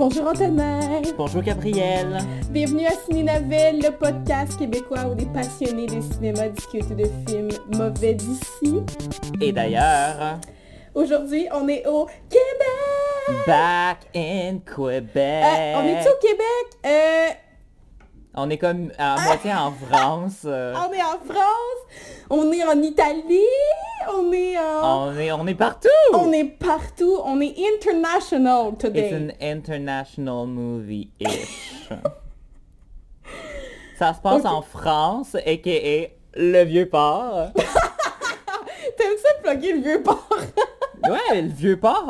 Bonjour Antonin. Bonjour Gabrielle. Bienvenue à Ciné Novel, le podcast québécois où des passionnés de cinéma discutent de films mauvais d'ici. Et d'ailleurs, Aujourd'hui, on est au Québec. back in Québec. Euh, on est au Québec? Euh, On est comme à moitié en France. euh, on est en France. On est en Italie. On est en... on, est, on est partout. On est partout. On est international It's today. an international movie-ish. Ça se passe en France, a.k.a. le Vieux-Port. T'aimes ça plugger le vieux port? Ouais, le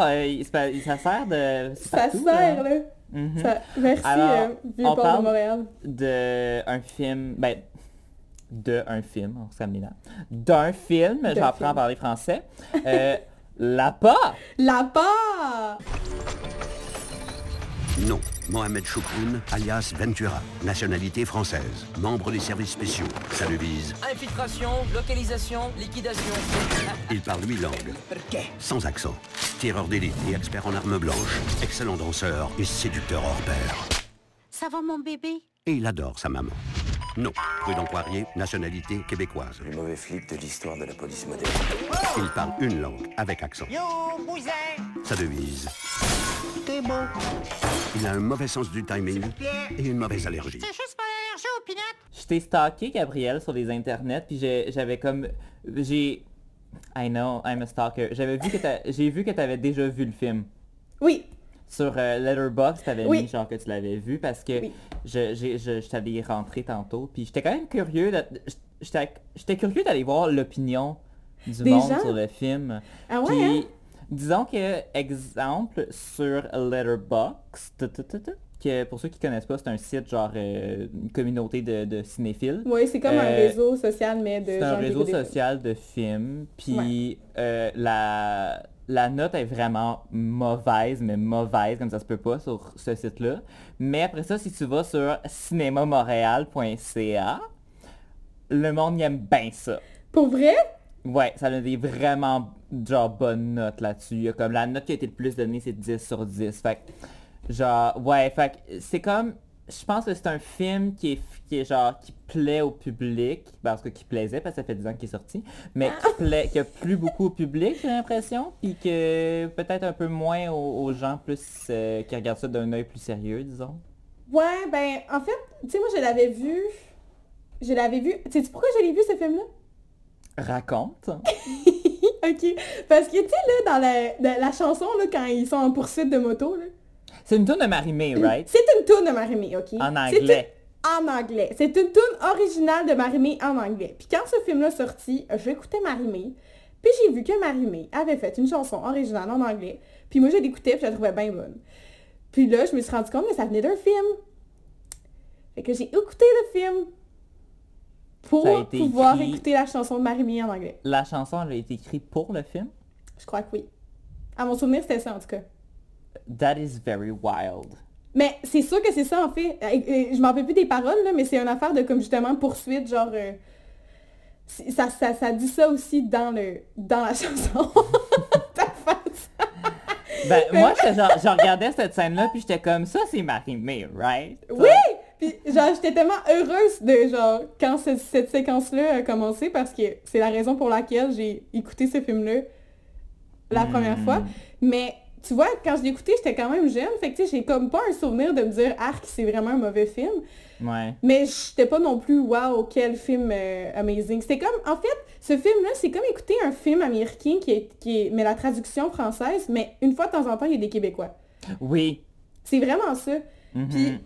euh, pas- il- ça sert de... Ça partout, sert, là. là. Mhm. Ça- Merci, Alors, euh, on parle- de Montréal. de un film, ben, de un film, on s'amène là, d'un film, j'apprends à parler français, euh, Là-bas, Là-bas! Non, Mohamed Choukroun, alias Ventura, nationalité française, membre des services spéciaux. Ça le vise. Infiltration, localisation, liquidation. Il parle huit langues, sans accent. Tireur d'élite et expert en armes blanches. Excellent danseur et séducteur hors pair. Ça va mon bébé? Et il adore sa maman. Non, Prudent Poirier, nationalité québécoise. Le mauvais flip de l'histoire de la police moderne. Il parle une langue, avec accent. Yo, bousin! Sa devise. T'es beau. Il a un mauvais sens du timing et une mauvaise allergie. juste pas l'allergie au pinot je t'ai stalké, Gabriel, sur les internets, puis j'ai- j'avais comme, j'ai, I know, I'm a stalker, j'avais vu que t'as- j'ai vu que t'avais déjà vu le film. Oui, Sur euh, Letterboxd, t'avais Oui. mis genre que tu l'avais vu parce que Oui. je, je, je t'allais rentrer tantôt. Puis j'étais quand même curieux, j'étais curieux d'aller voir l'opinion du Des monde gens? sur le film. Ah ouais, Puis, hein? disons que, exemple, sur Letterboxd, que pour ceux qui connaissent pas, c'est un site genre euh, une communauté de, de cinéphiles. Oui, c'est comme un Euh, réseau social, mais de C'est un réseau films. social de films, puis euh, la, la note est vraiment mauvaise, mais mauvaise, comme ça se peut pas sur ce site-là. Mais après ça, si tu vas sur cinémamontréal.ca, le monde y aime bien ça. Pour vrai? Ouais, ça a des vraiment genre bonnes notes là-dessus. Comme la note qui a été le plus donnée, c'est 10 sur 10. Fait genre, ouais, fait que c'est comme, je pense que c'est un film qui est, qui est genre, qui plaît au public, parce que qui plaisait, parce que ça fait 10 ans qu'il est sorti, mais qui plaît, qui a plu beaucoup au public, j'ai l'impression, puis que peut-être un peu moins aux, aux gens plus, euh, qui regardent ça d'un œil plus sérieux, disons. Ouais, ben, en fait, tu sais, moi, je l'avais vu... Je l'avais vu... Tu sais pourquoi je l'ai vu, ce film-là? Raconte. ok. Parce que, tu sais, là, dans la, dans la chanson, là, quand ils sont en poursuite de moto, là, C'est une tourne de Marimé, right? c'est une toune de Marimé, ok? En une- anglais. En anglais. C'est une toune originale de Marimé en anglais. Puis quand ce film-là sorti, j'écoutais Marimé. Puis j'ai vu que Marimé avait fait une chanson originale en anglais. Puis moi, je l'écoutais, puis je la trouvais bien bonne. Puis là, je me suis rendu compte que ça venait d'un film. Fait que j'ai écouté le film pour pouvoir écrit- écouter la chanson de Marimé en anglais. La chanson, elle a été écrite pour le film? Je crois que oui. À mon souvenir, c'était ça en tout cas. That is very wild. Mais c'est sûr que c'est ça en fait. Euh, euh, Je m'en rappelle plus des paroles, là, mais c'est une affaire de comme justement poursuite, genre... euh, ça, ça, ça dit ça aussi dans, le, dans la chanson. Ben, moi, j'étais genre, je regardais cette scène-là, puis j'étais comme, ça, c'est Marie-Mé, right? Oui! Puis genre, j'étais tellement heureuse de genre, quand ce- cette séquence-là a commencé, parce que c'est la raison pour laquelle j'ai écouté ce film-là la première fois. Mais tu vois, quand je l'ai écouté, j'étais quand même jeune, fait que tu sais, j'ai comme pas un souvenir de me dire, arc, c'est vraiment un mauvais film. Ouais. Mais j'étais pas non plus wow quel film euh, amazing. C'était comme en fait ce film là c'est comme écouter un film américain qui est, qui est mais la traduction française mais une fois de temps en temps il y a des Québécois. Oui. C'est vraiment ça. Mhm. Puis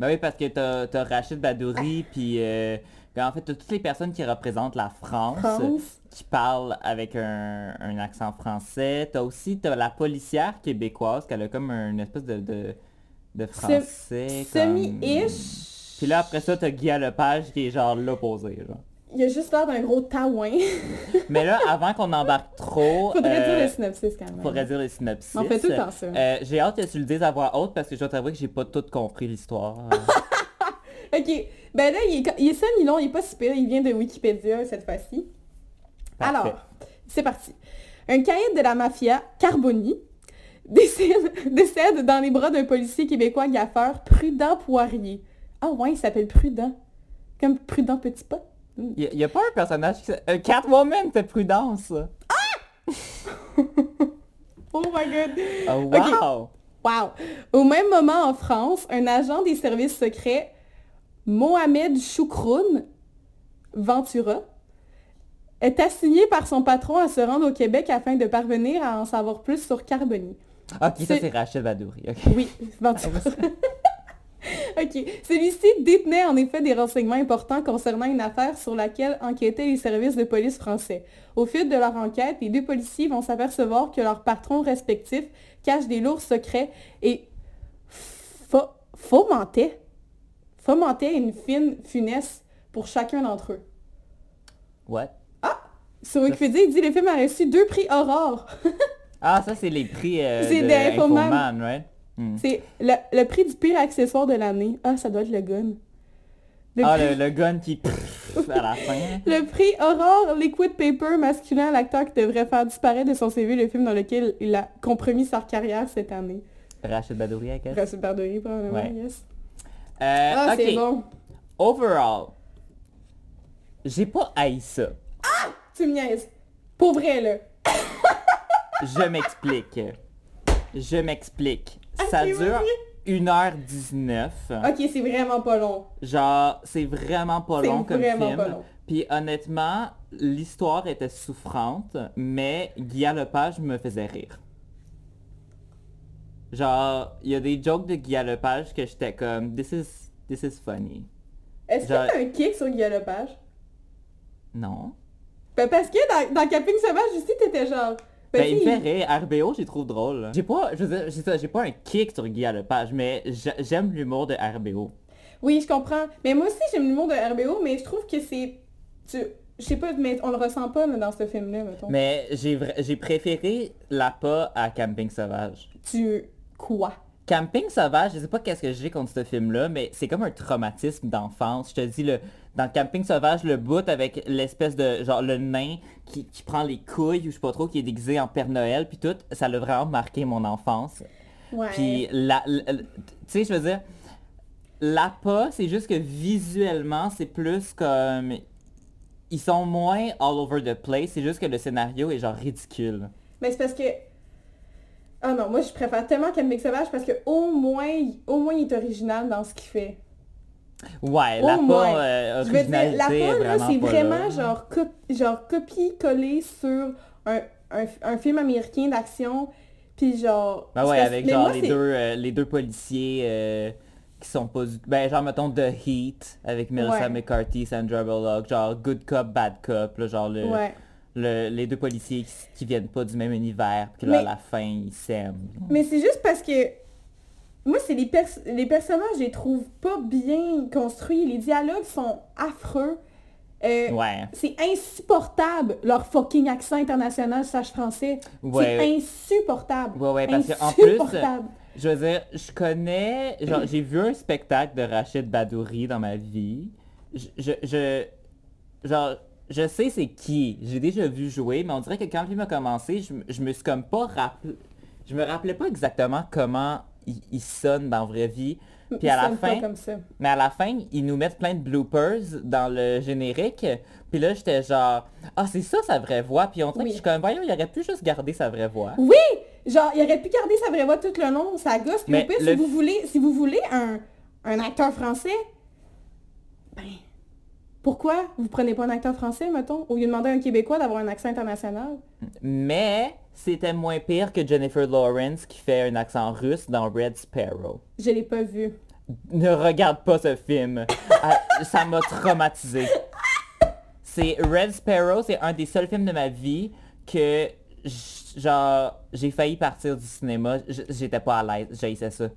Ben oui, parce que t'as as Rachid Badouri, puis euh, ben, en fait, t'as toutes les personnes qui représentent la France, France. qui parlent avec un, un accent français. T'as aussi la policière québécoise, qui a comme une espèce de, de, de français. comme- semi-ish. Puis là, après ça, t'as Guy Lepage qui est genre l'opposé. genre. Il y a juste l'air d'un gros taouin. Mais là, avant qu'on embarque trop... Faudrait euh, dire le synopsis quand même. Faudrait dire les synopsis. On fait tout le temps ça. Euh, j'ai hâte que tu le dises à voix haute parce que je dois t'avouer que j'ai pas tout compris l'histoire. Ok. Ben là, il est, il est semi-long, il est pas si pire, il vient de Wikipédia cette fois-ci. Alors, c'est parti. Un caïd de la mafia, Carboni, décède, décède dans les bras d'un policier québécois gaffeur, Prudent Poirier. Ah ouais, il s'appelle Prudent. Comme Prudent Petit Pas. Il y, a pas un personnage qui s'appelle... Euh, Catwoman, c'est Prudence. Oh my god. Oh, wow. Wow! Au même moment en France, un agent des services secrets, Mohamed Choukroun Ventura, est assigné par son patron à se rendre au Québec afin de parvenir à en savoir plus sur Carboni. Ok, ça C'est- Rachel Badouri. ok. Oui, Ventura. ok. Celui-ci détenait en effet des renseignements importants concernant une affaire sur laquelle enquêtaient les services de police français. Au fil de leur enquête, les deux policiers vont s'apercevoir que leurs patrons respectifs cachent des lourds secrets et fo- fomentaient, fomentaient une fine funeste pour chacun d'entre eux. What? Sur Wikipédia, il dit le film a reçu deux prix Aurore. Ah, ça c'est les prix euh, C'est de des Infoman. Infoman, right? Hmm. C'est le, le prix du pire accessoire de l'année. Ah, ça doit être le gun. Le Ah, prix- le, le gun qui... à la fin. Le prix Aurore Liquid Paper masculin à l'acteur qui devrait faire disparaître de son CV le film dans lequel il a compromis sa carrière cette année. Rachel Badouri, I guess. Rachel Bardory, probablement, Ouais. yes. Euh, Ah, c'est bon. Overall, j'ai pas haï ça. Tu me niaises. Pour vrai, là. Je m'explique. Je m'explique. Ok, Ça dure vas-y. 1h19. Ok, c'est vraiment pas long. Genre, c'est vraiment pas long comme vraiment film. pas long. Puis honnêtement, l'histoire était souffrante, mais Guy Lepage me faisait rire. Genre, il y a des jokes de Guy Lepage que j'étais comme, this is, this is funny. Est-ce que Genre- t'as un kick sur Guy Lepage? Non. Ben parce que dans, dans Camping Sauvage aussi, t'étais genre... Ben, il me fait rire. RBO, j'ai trouvé drôle. J'ai pas, je veux dire, j'ai ça, j'ai pas un kick sur Guy Lepage, mais j'a- j'aime l'humour de RBO. Oui, je comprends. Mais moi aussi, j'aime l'humour de RBO, mais je trouve que c'est... Tu... Je sais pas, mais on le ressent pas là, dans ce film-là, mettons. Mais j'ai vra- j'ai préféré la pas à Camping Sauvage. Tu... Quoi? Camping Sauvage, je sais pas qu'est-ce que j'ai contre ce film-là, mais c'est comme un traumatisme d'enfance. Je te dis, le, dans Camping Sauvage, le bout avec l'espèce de, genre, le nain qui, qui prend les couilles, ou je sais pas trop, qui est déguisé en Père Noël, puis tout, ça l'a vraiment marqué mon enfance. Ouais. Puis, la, la- tu sais, je veux dire, la pas, c'est juste que visuellement, c'est plus comme... Ils sont moins all over the place, c'est juste que le scénario est genre ridicule. Mais c'est parce que... Ah non, moi je préfère tellement Camping Sauvage parce que au moins, il- au moins il est original dans ce qu'il fait. Ouais, Au la moins. pas euh, Je veux dire, la là, c'est vraiment genre, cop- genre copier-coller sur un, un, un film américain d'action. Puis genre... Ben ouais, avec genre moi, les deux, euh, les deux policiers euh, qui sont pas du... Ben genre mettons The Heat avec Melissa Ouais. McCarthy, Sandra Bullock, genre Good Cop, Bad Cop, là, genre le, Ouais. Le- les deux policiers qui, qui viennent pas du même univers, puis que là, à la fin ils s'aiment. Mais c'est juste parce que moi, c'est les, pers- les personnages, je les trouve pas bien construits. Les dialogues sont affreux. Euh, Ouais. C'est insupportable, leur fucking accent international slash français. Ouais. C'est insupportable. Ouais, ouais, parce qu'en plus, Insupportable. Je veux dire, je connais, genre, j'ai vu un spectacle de Rachid Badouri dans ma vie. Je, je, je- genre, je sais c'est qui. J'ai déjà vu jouer, mais on dirait que quand le film a commencé, je, me- je me suis comme pas rappelé, je me rappelais pas exactement comment il, il sonne dans la vraie vie. Puis à la fin, comme ça. mais à la fin, ils nous mettent plein de bloopers dans le générique. Puis là, j'étais genre, ah, c'est ça sa vraie voix. Puis on dirait Oui. que je suis comme, voyons, il aurait pu juste garder sa vraie voix. Oui! Genre, il aurait pu garder sa vraie voix tout le long, ça gosse. Puis Mais au pire, le si vous voulez, si vous voulez un, un acteur français, ben, pourquoi vous prenez pas un acteur français, mettons, au lieu de demander à un Québécois d'avoir un accent international? Mais c'était moins pire que Jennifer Lawrence qui fait un accent russe dans Red Sparrow. Je l'ai pas vu. Ne regarde pas ce film. Ah, ça m'a traumatisé. C'est Red Sparrow, c'est un des seuls films de ma vie que genre j'ai failli partir du cinéma. J'étais pas à l'aise, j'haïssais ça.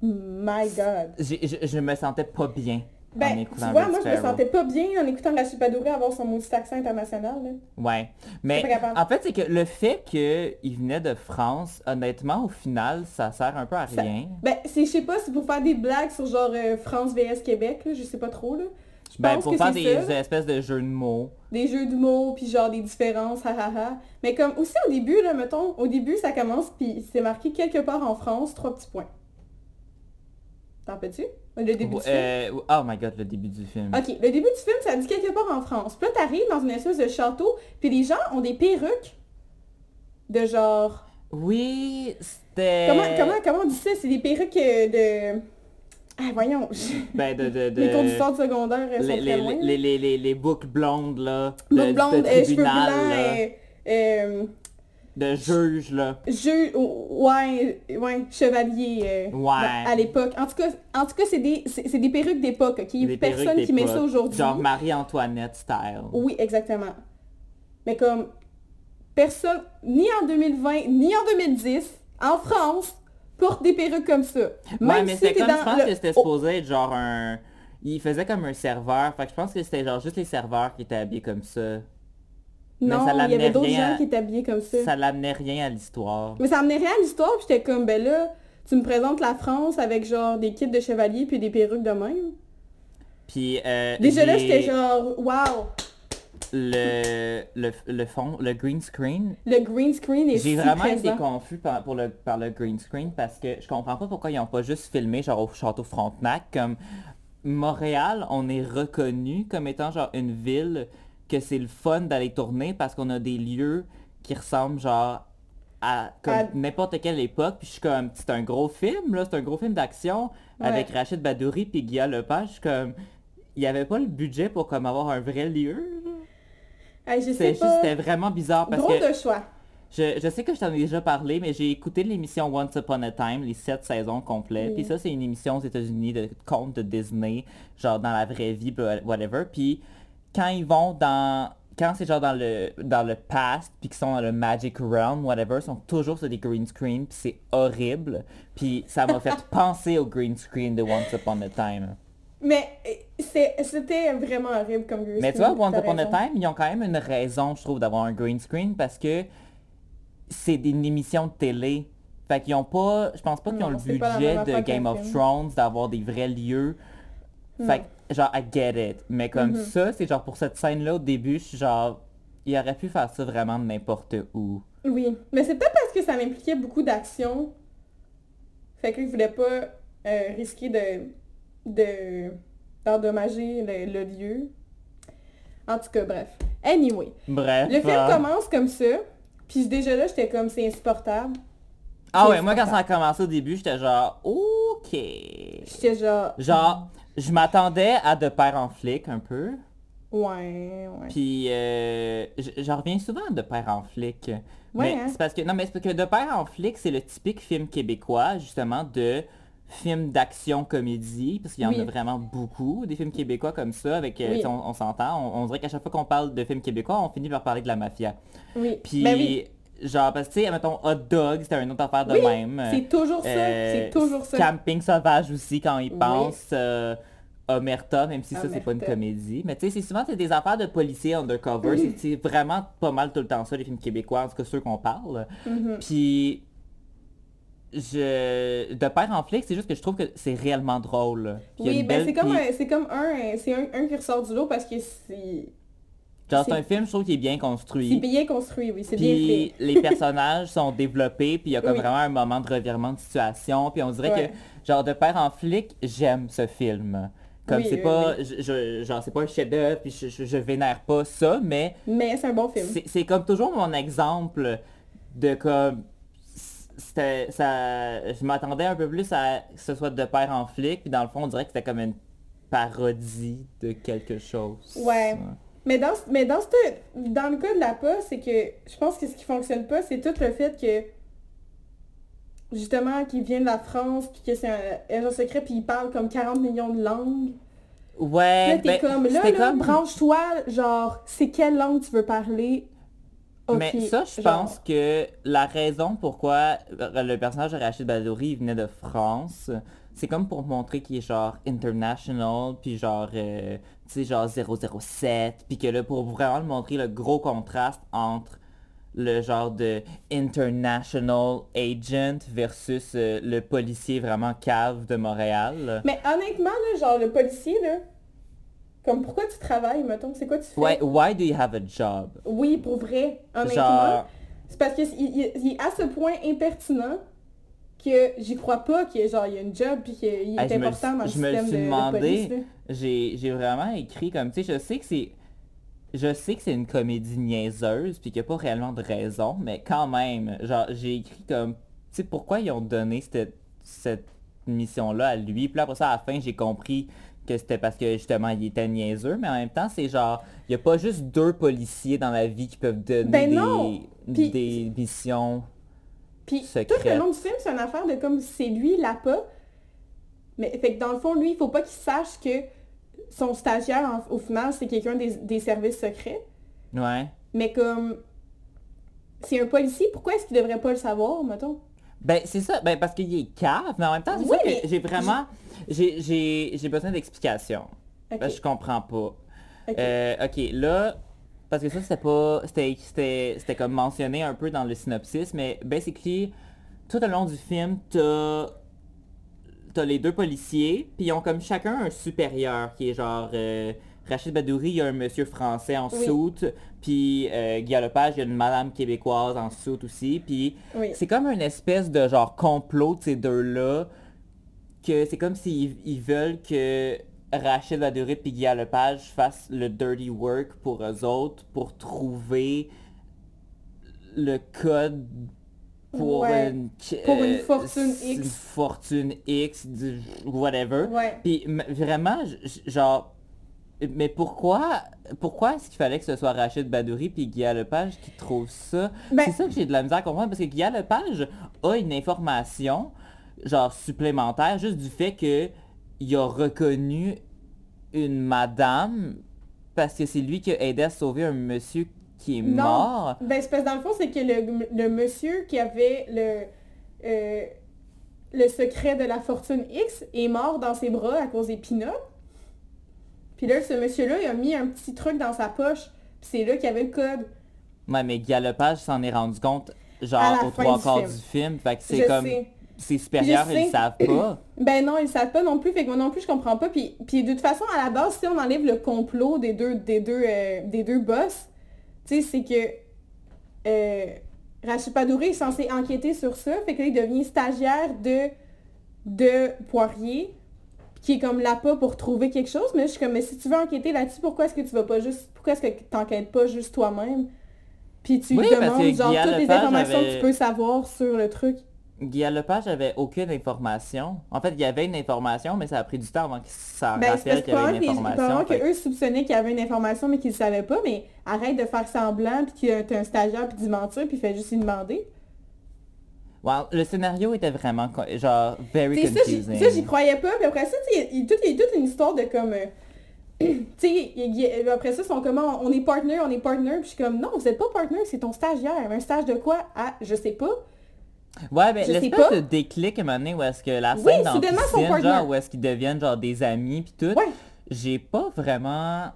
My God. Je, je me sentais pas bien en Ben, tu vois, Red moi, je me sentais pas bien en écoutant Rachid Badouri avoir son maudit accent international, là. Ouais. Mais en fait, c'est que le fait qu'il venait de France, honnêtement, au final, ça sert un peu à Ça- rien. Ben, c'est, je sais pas, c'est pour faire des blagues sur genre euh, France vs Québec, là, je sais pas trop, là. Ben, pense pour que faire des ça. espèces de jeux de mots. Des jeux de mots, puis genre des différences, hahaha. Mais comme aussi au début, là, mettons, au début, ça commence, puis c'est marqué quelque part en France, trois petits points. T'en peux-tu? Le début du film? Euh, oh my god, le début du film. Ok, le début du film, ça dit quelque part en France. Puis là, t'arrives dans une espèce de château, puis les gens ont des perruques de genre... Oui, c'était... Comment, comment, comment on dit ça? C'est des perruques euh, de... Ah, voyons. Ben, de... de, de... Les sont les, très les, loin. les, les, les, les boucles blondes, là. Boucles de blondes, euh, cheveux blancs, là, euh, De juge, là. jeu, ouais, ouais, chevalier euh, Ouais. à l'époque. En tout cas, en tout cas, c'est des, c'est des perruques d'époque, ok? Des Personne qui met ça aujourd'hui. Genre Marie-Antoinette style. Oui, exactement. Mais comme personne, ni en 2020, ni en 2010, en France, porte des perruques comme ça. ouais, Même mais si c'était comme, dans je pense le- que c'était Oh, supposé être genre un... Il faisait comme un serveur, fait que je pense que c'était genre juste les serveurs qui étaient habillés comme ça. Mais non, ça il y avait d'autres gens qui étaient habillés comme ça. Ça l'amenait rien à l'histoire. Mais ça amenait rien à l'histoire, puis j'étais comme, ben là, tu me présentes la France avec genre des kits de chevalier puis des perruques de même. Puis euh, Déjà là, j'étais genre, wow, le, le, le fond, le green screen. le green screen est J'ai si vraiment présent. été confus par, pour le, par le green screen parce que je comprends pas pourquoi ils ont pas juste filmé genre au château Frontenac comme Montréal, on est reconnu comme étant genre une ville que c'est le fun d'aller tourner parce qu'on a des lieux qui ressemblent genre à n'importe quelle époque. Puis je suis comme, c'est un gros film là, c'est un gros film d'action avec. Rachid Badouri puis Guillaume Lepage. Je suis comme, il y avait pas le budget pour comme avoir un vrai lieu. Hey, C'était juste, pas, c'était vraiment bizarre parce drôle que de choix. je, je sais que je t'en ai déjà parlé, mais j'ai écouté l'émission Once Upon a Time, les sept saisons complètes. Puis ça, c'est une émission aux États-Unis de contes de Disney, genre dans la vraie vie, whatever. Puis quand ils vont dans... Quand c'est genre dans le, dans le past, puis qu'ils sont dans le Magic Realm, whatever, ils sont toujours sur des green screen, puis c'est horrible. Puis ça m'a fait penser au green screen de Once Upon a Time. Mais euh, c'était vraiment horrible comme green Mais tu vois, screen, Once Upon a. Time, ils ont quand même une raison, je trouve, d'avoir un green screen parce que c'est une émission de télé. Fait qu'ils ont pas, je pense pas qu'ils ont Non, le budget de Game of. Thrones, d'avoir des vrais lieux. Fait que, genre, I get it. Mais comme Mhm. ça, c'est genre pour cette scène-là au début, je suis genre, il aurait pu faire ça vraiment de n'importe où. Oui, mais c'est peut-être parce que ça impliquait beaucoup d'action. Fait qu'ils voulaient pas euh, risquer de de d'endommager le, le lieu. En tout cas, bref. Anyway, Bref. le film euh, commence comme ça, puis déjà là, j'étais comme c'est insupportable. Ah ouais, moi quand ça a commencé au début, j'étais genre, ok. J'étais genre Genre, je m'attendais à De Père en flic un peu. ouais, ouais. Puis euh, j'en reviens souvent à de père en flic. Ouais, mais hein? c'est parce que non mais c'est parce que de père en flic, c'est le typique film québécois justement de film d'action comédie parce qu'il y en Oui. a vraiment beaucoup des films québécois comme ça avec euh, Oui. on, on s'entend, on, on dirait qu'à chaque fois qu'on parle de films québécois, on finit par parler de la mafia. Oui. Puis Ben oui, genre parce que tu sais mettons Hot Dog, c'était une autre affaire de Oui, même. c'est toujours ça, Euh, c'est toujours ça. Camping sauvage aussi quand ils Oui. pensent. euh, Omerta, même si ça c'est pas une comédie. Mais tu sais, c'est souvent c'est des affaires de policiers undercover. C'est- C'est vraiment pas mal tout le temps ça, les films québécois, en tout cas ceux qu'on parle. Mhm. Puis je. De père en flic, c'est juste que je trouve que c'est réellement drôle. Oui, ben c'est comme, un, c'est comme un, c'est un, un qui ressort du lot parce que c'est c'est c'est- un film, je trouve, qui est bien construit. c'est bien construit, oui, c'est bien fait. les personnages sont développés, puis il y a comme Oui. vraiment un moment de revirement de situation, puis on dirait Ouais. que, genre, de père en flic, j'aime ce film. Comme Oui, c'est oui, pas, je, genre, c'est pas un chef-d'œuvre, puis je, je, je vénère pas ça, mais Mais c'est un bon film. c'est comme toujours mon exemple de comme, ça, je m'attendais un peu plus à que ce soit de père en flic, puis dans le fond, on dirait que c'était comme une parodie de quelque chose. Ouais. Mais dans, mais dans, ce- dans le cas de la poste, c'est que je pense que ce qui fonctionne pas, c'est tout le fait que justement qu'il vient de la France puis que c'est un agent secret puis il parle comme 40 millions de langues. Ouais, là t'es ben, comme là, c'était là comme- branche-toi, genre c'est quelle langue tu veux parler? Mais ça, je genre, pense que la raison pourquoi euh, le personnage de Rachid Badouri il venait de France, c'est comme pour montrer qu'il est genre international, puis genre, euh, tu sais, genre 007, puis que là, pour vraiment montrer le gros contraste entre le genre de international agent versus euh, le policier vraiment cave de Montréal. Mais honnêtement, là, genre le policier, là, Comme pourquoi tu travailles, mettons? C'est quoi tu fais? Ouais, why do you have a job? Oui, pour vrai, honnêtement. Genre, C'est parce qu'il il, il est à ce point impertinent que j'y crois pas qu'il genre, il y a une job puis qu'il est le- important dans le je me système suis de, de demandé. là. j'ai vraiment écrit comme, tu sais, je sais que c'est... Je sais que c'est une comédie niaiseuse, puis qu'il n'y a pas réellement de raison, mais quand même, genre, j'ai écrit comme, tu sais, pourquoi ils ont donné cette, cette mission-là à lui, puis là, après ça, à la fin, j'ai compris que c'était parce que, justement, il était niaiseux, mais en même temps, c'est genre, il n'y a pas juste deux policiers dans la vie qui peuvent donner Ben des missions. Puis secrète. tout le long du film, c'est une affaire de comme c'est lui l'a pas. Mais fait que dans le fond, lui, il faut pas qu'il sache que son stagiaire, en- au final, c'est quelqu'un des, des services secrets. Ouais. Mais comme c'est un policier, pourquoi est-ce qu'il devrait pas le savoir, mettons? Ben, c'est ça, ben, parce qu'il est cave, mais en même temps, c'est Oui, ça que j'ai vraiment... J'ai- besoin d'explications. Ok. Ben, je comprends pas. Ok. Euh, ok, là, parce que ça, c'était pas... C'était c'était- c'était comme mentionné un peu dans le synopsis, mais basically, tout au long du film, t'as... T'as les deux policiers, puis ils ont comme chacun un supérieur, qui est genre... euh, Rachid Badouri, il y a un monsieur français en Oui. soute, puis euh, Guy Lepage, il y a une madame québécoise en soute aussi, puis Oui. c'est comme une espèce de genre complot de ces deux-là, que c'est comme s'ils ils veulent que Rachid Badouri et Guy Lepage fassent le dirty work pour eux autres, pour trouver le code pour, Ouais. une, Pour une euh, fortune une X. fortune X, du- whatever. Puis vraiment, genre, mais pourquoi, pourquoi est-ce qu'il fallait que ce soit Rachid Badouri puis Guy Lepage qui trouve ça? Ben- C'est ça que j'ai de la misère à comprendre parce que Guy Lepage a une information, genre supplémentaire, juste du fait que il a reconnu une madame parce que c'est lui qui a aidé à sauver un monsieur qui est Non. mort. Ben, c'est parce que dans le fond, c'est que le, le monsieur qui avait le, euh, le secret de la fortune X est mort dans ses bras à cause des pinottes. Puis là, ce monsieur-là, il a mis un petit truc dans sa poche. Puis c'est là qu'il y avait le code. Ouais, mais Guy Lepage s'en est rendu compte genre aux trois du quarts film. du film. Fait que c'est comme sais. Ses supérieurs, ils sais. savent pas. Ben non, ils savent pas non plus. Fait que moi non plus, je comprends pas. Puis, puis de toute façon, à la base, si on enlève le complot des deux, des deux, euh, des deux boss, tu sais, c'est que euh, Rachid Padouré est censé enquêter sur ça. Fait que là, il devient stagiaire de, de Poirier, qui est comme l'appât pour trouver quelque chose. Mais là, je suis comme, mais si tu veux enquêter là-dessus, pourquoi est-ce que tu vas pas juste... Pourquoi est-ce que t'enquêtes pas juste toi-même? Puis tu Oui, demandes genre toutes les informations que tu peux savoir sur le truc. Guy Lepage avait aucune information. En fait, il y avait une information, mais ça a pris du temps avant que ça Ben, rappelle qu'il y avait une information. Fait- qu'eux soupçonnaient qu'il y avait une information mais qu'ils ne savaient pas, mais arrête de faire semblant puis que t'es un stagiaire puis d'y mentir puis fais juste y demander. Wow, le scénario était vraiment genre very T'sais, ça, j'y- confusing. ça, j'y croyais pas, puis après ça, il y a toute une histoire de comme... euh, tu sais, a- après ça, ils sont comme, Ah, on est partner, on est partner, puis je suis comme, non, vous êtes pas partner, c'est ton stagiaire. Un stage de quoi? Ah, je sais pas. Ouais, sais l'espèce pas. de déclic à un moment donné où est-ce que la Oui, scène dans soudainement, son piscine, genre où est-ce qu'ils deviennent genre des amis puis tout, Ouais. j'ai pas vraiment...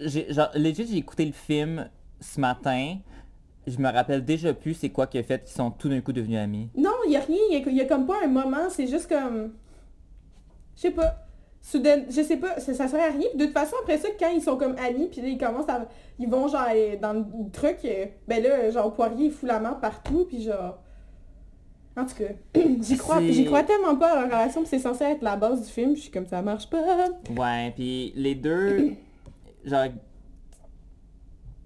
Genre, legit, j'ai écouté le film ce matin, je me rappelle déjà plus c'est quoi qu'il a fait qu'ils sont tout d'un coup devenus amis. Non, il y a rien, il y a, comme pas un moment, c'est juste comme... Je sais pas. Soudain, je sais pas, ça, ça sert à rien. Puis de toute façon, après ça, quand ils sont comme amis, puis là, ils commencent à... Ils vont genre dans le truc, euh, ben là, genre Poirier, il fout la main partout, puis genre... En tout cas, j'y crois, j'y crois tellement pas à leur relation, c'est censé être la base du film, je suis comme ça marche pas. Ouais, puis les deux, genre,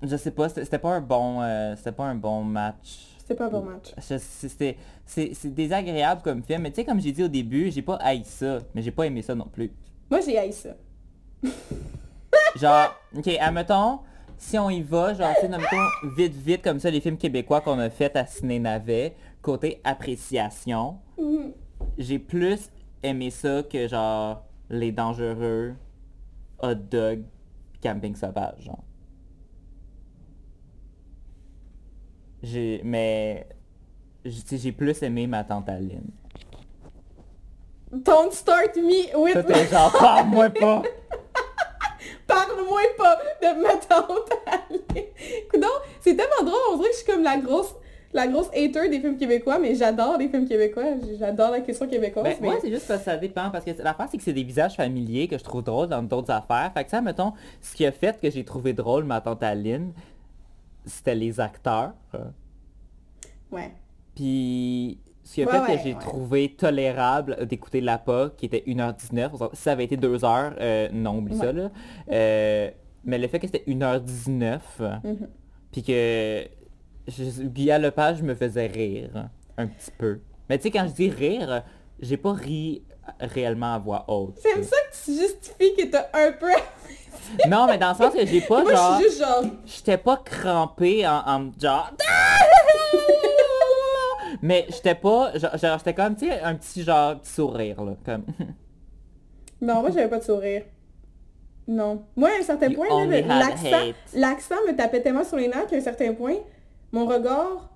je sais pas, c'était pas un bon, euh, c'était pas un bon match. C'était pas un bon match. C'était, c'est désagréable comme film, mais tu sais, comme j'ai dit au début, j'ai pas haï ça, mais j'ai pas aimé ça non plus. Moi, j'ai haï ça. Genre, ok, admettons, si on y va, genre, tu sais, vite, vite, comme ça, les films québécois qu'on a fait à Ciné Navet, côté appréciation, Mhm. j'ai plus aimé ça que, genre, Les Dangereux, Hot Dog, Camping Sauvage, genre. J'ai, mais, j'ai plus aimé ma tante Aline. Don't start me with... t'es genre, parle-moi pas! Parle-moi pas de ma tante Aline. Coudon, c'est tellement drôle, on dirait que je suis comme la grosse, la grosse hater des films québécois, mais j'adore les films québécois. J'adore la question québécoise. Ben, mais... Moi, c'est juste parce que ça dépend. Parce que l'affaire, c'est que c'est des visages familiers que je trouve drôles dans d'autres affaires. Fait que ça, mettons, ce qui a fait que j'ai trouvé drôle ma tante Aline, c'était les acteurs. Ouais. Puis ce qui a Ouais, fait ouais, que j'ai ouais. trouvé tolérable d'écouter l'APA, qui était 1h19. Si ça avait été 2h, euh, non, oublie ça, là. Euh, mais le fait que c'était 1h19, Mhm. puis que je- Guy Lepage me faisait rire un petit peu. Mais tu sais, quand je dis rire, j'ai pas ri réellement à voix haute. J'aime ça que tu justifies que t'as un peu... Non, mais dans le sens que j'ai pas Moi, genre... juste genre... J'étais pas crampé en, en genre... Mais j'étais pas... Genre, j'étais comme, tu sais, un petit genre petit sourire, là. Comme... Non, moi, j'avais pas de sourire. Non. Moi, à un certain point, l'accent me tapait tellement sur les nerfs qu'à un certain point, mon regard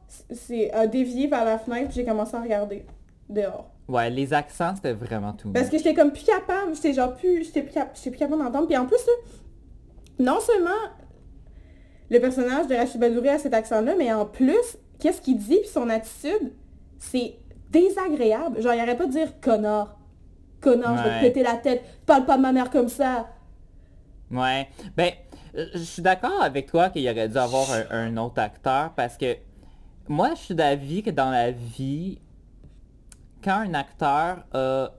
a dévié vers la fenêtre j'ai commencé à regarder dehors. Ouais, les accents, c'était vraiment tout. Parce que j'étais comme plus capable, j'étais genre plus, j'étais plus, cap- j'étais plus capable d'entendre. Puis en plus, là, non seulement le personnage de Rachid Badouri a cet accent-là, mais en plus, qu'est-ce qu'il dit puis son attitude, c'est désagréable. Genre, il arrête pas de dire connard. Connard, je vais te péter la tête. Parle pas de ma mère comme ça. Ouais. Ben, je suis d'accord avec toi qu'il aurait dû avoir un, un autre acteur parce que moi, je suis d'avis que dans la vie, quand un acteur a...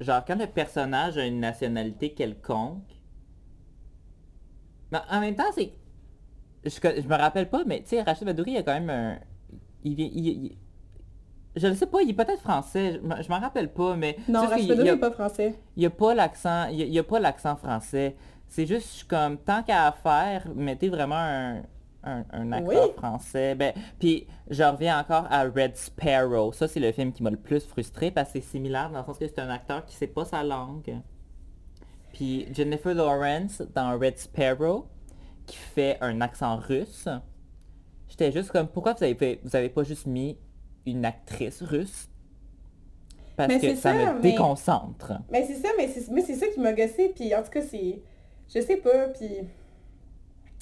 Genre, quand le personnage a une nationalité quelconque, mais en même temps, c'est... Je, je me rappelle pas, mais tu sais, Rachid Badouri, il a quand même un... Il, vient- il- il- je ne sais pas, il est peut-être français, je me- je m'en rappelle pas, mais... Non, Rachid Badouri n'est pas français. il n'y a pas l'accent français. C'est juste je suis comme tant qu'à faire, mettez vraiment un, un, un acteur Oui. français. Ben, puis je reviens encore à Red Sparrow. Ça c'est le film qui m'a le plus frustré parce que c'est similaire dans le sens que c'est un acteur qui sait pas sa langue. Puis Jennifer Lawrence dans Red Sparrow qui fait un accent russe. J'étais juste comme pourquoi vous avez fait- vous avez pas juste mis une actrice russe? Parce Mais que ça, ça, me mais- déconcentre. Mais c'est ça, mais c'est mais c'est ça qui m'a gossé, puis en tout cas, c'est... Je sais pas, puis...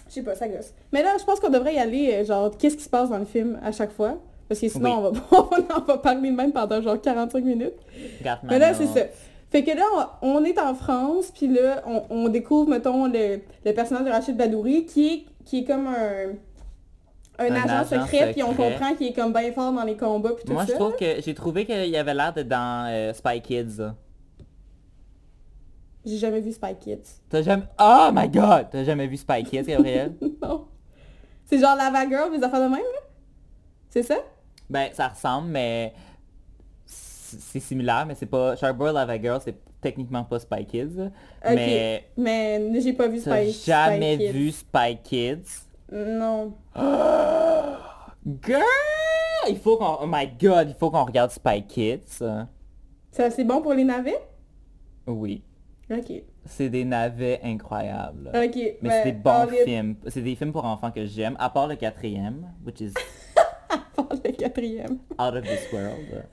Je sais pas, ça gosse. Mais là, je pense qu'on devrait y aller, euh, genre, qu'est-ce qui se passe dans le film à chaque fois? Parce que sinon, Oui. on, va, on va parler de même pendant genre 45 minutes. My Mais là, c'est ça. Fait que là, on, est en France, puis là, on, on découvre, mettons, le, le personnage de Rachid Badouri, qui est, qui est comme un, un, Un agent, secret, puis on comprend qu'il est comme bien fort dans les combats, puis tout Moi, ça. je trouve que j'ai trouvé qu'il avait l'air de dans euh, Spy Kids. J'ai jamais vu Spy Kids. T'as jamais... Oh my god! T'as jamais vu Spy Kids, Gabriel? non. C'est genre Lava Girl, des affaires de même, là? C'est ça? ben, ça ressemble, mais... C'est similaire, mais c'est pas... Sharkboy Lava Girl, c'est techniquement pas Spy Kids. Mais... Mais j'ai pas vu Spy, jamais Spy Kids. vu Spy Kids? Non. Girl! Il faut qu'on... Oh my god, il faut qu'on regarde Spy Kids. Ça, c'est bon pour les navets? Oui. Ok. C'est des navets incroyables. Ok. Mais ben, c'est des bons films. C'est des films pour enfants que j'aime, à part le quatrième, which is le quatrième. out of this world.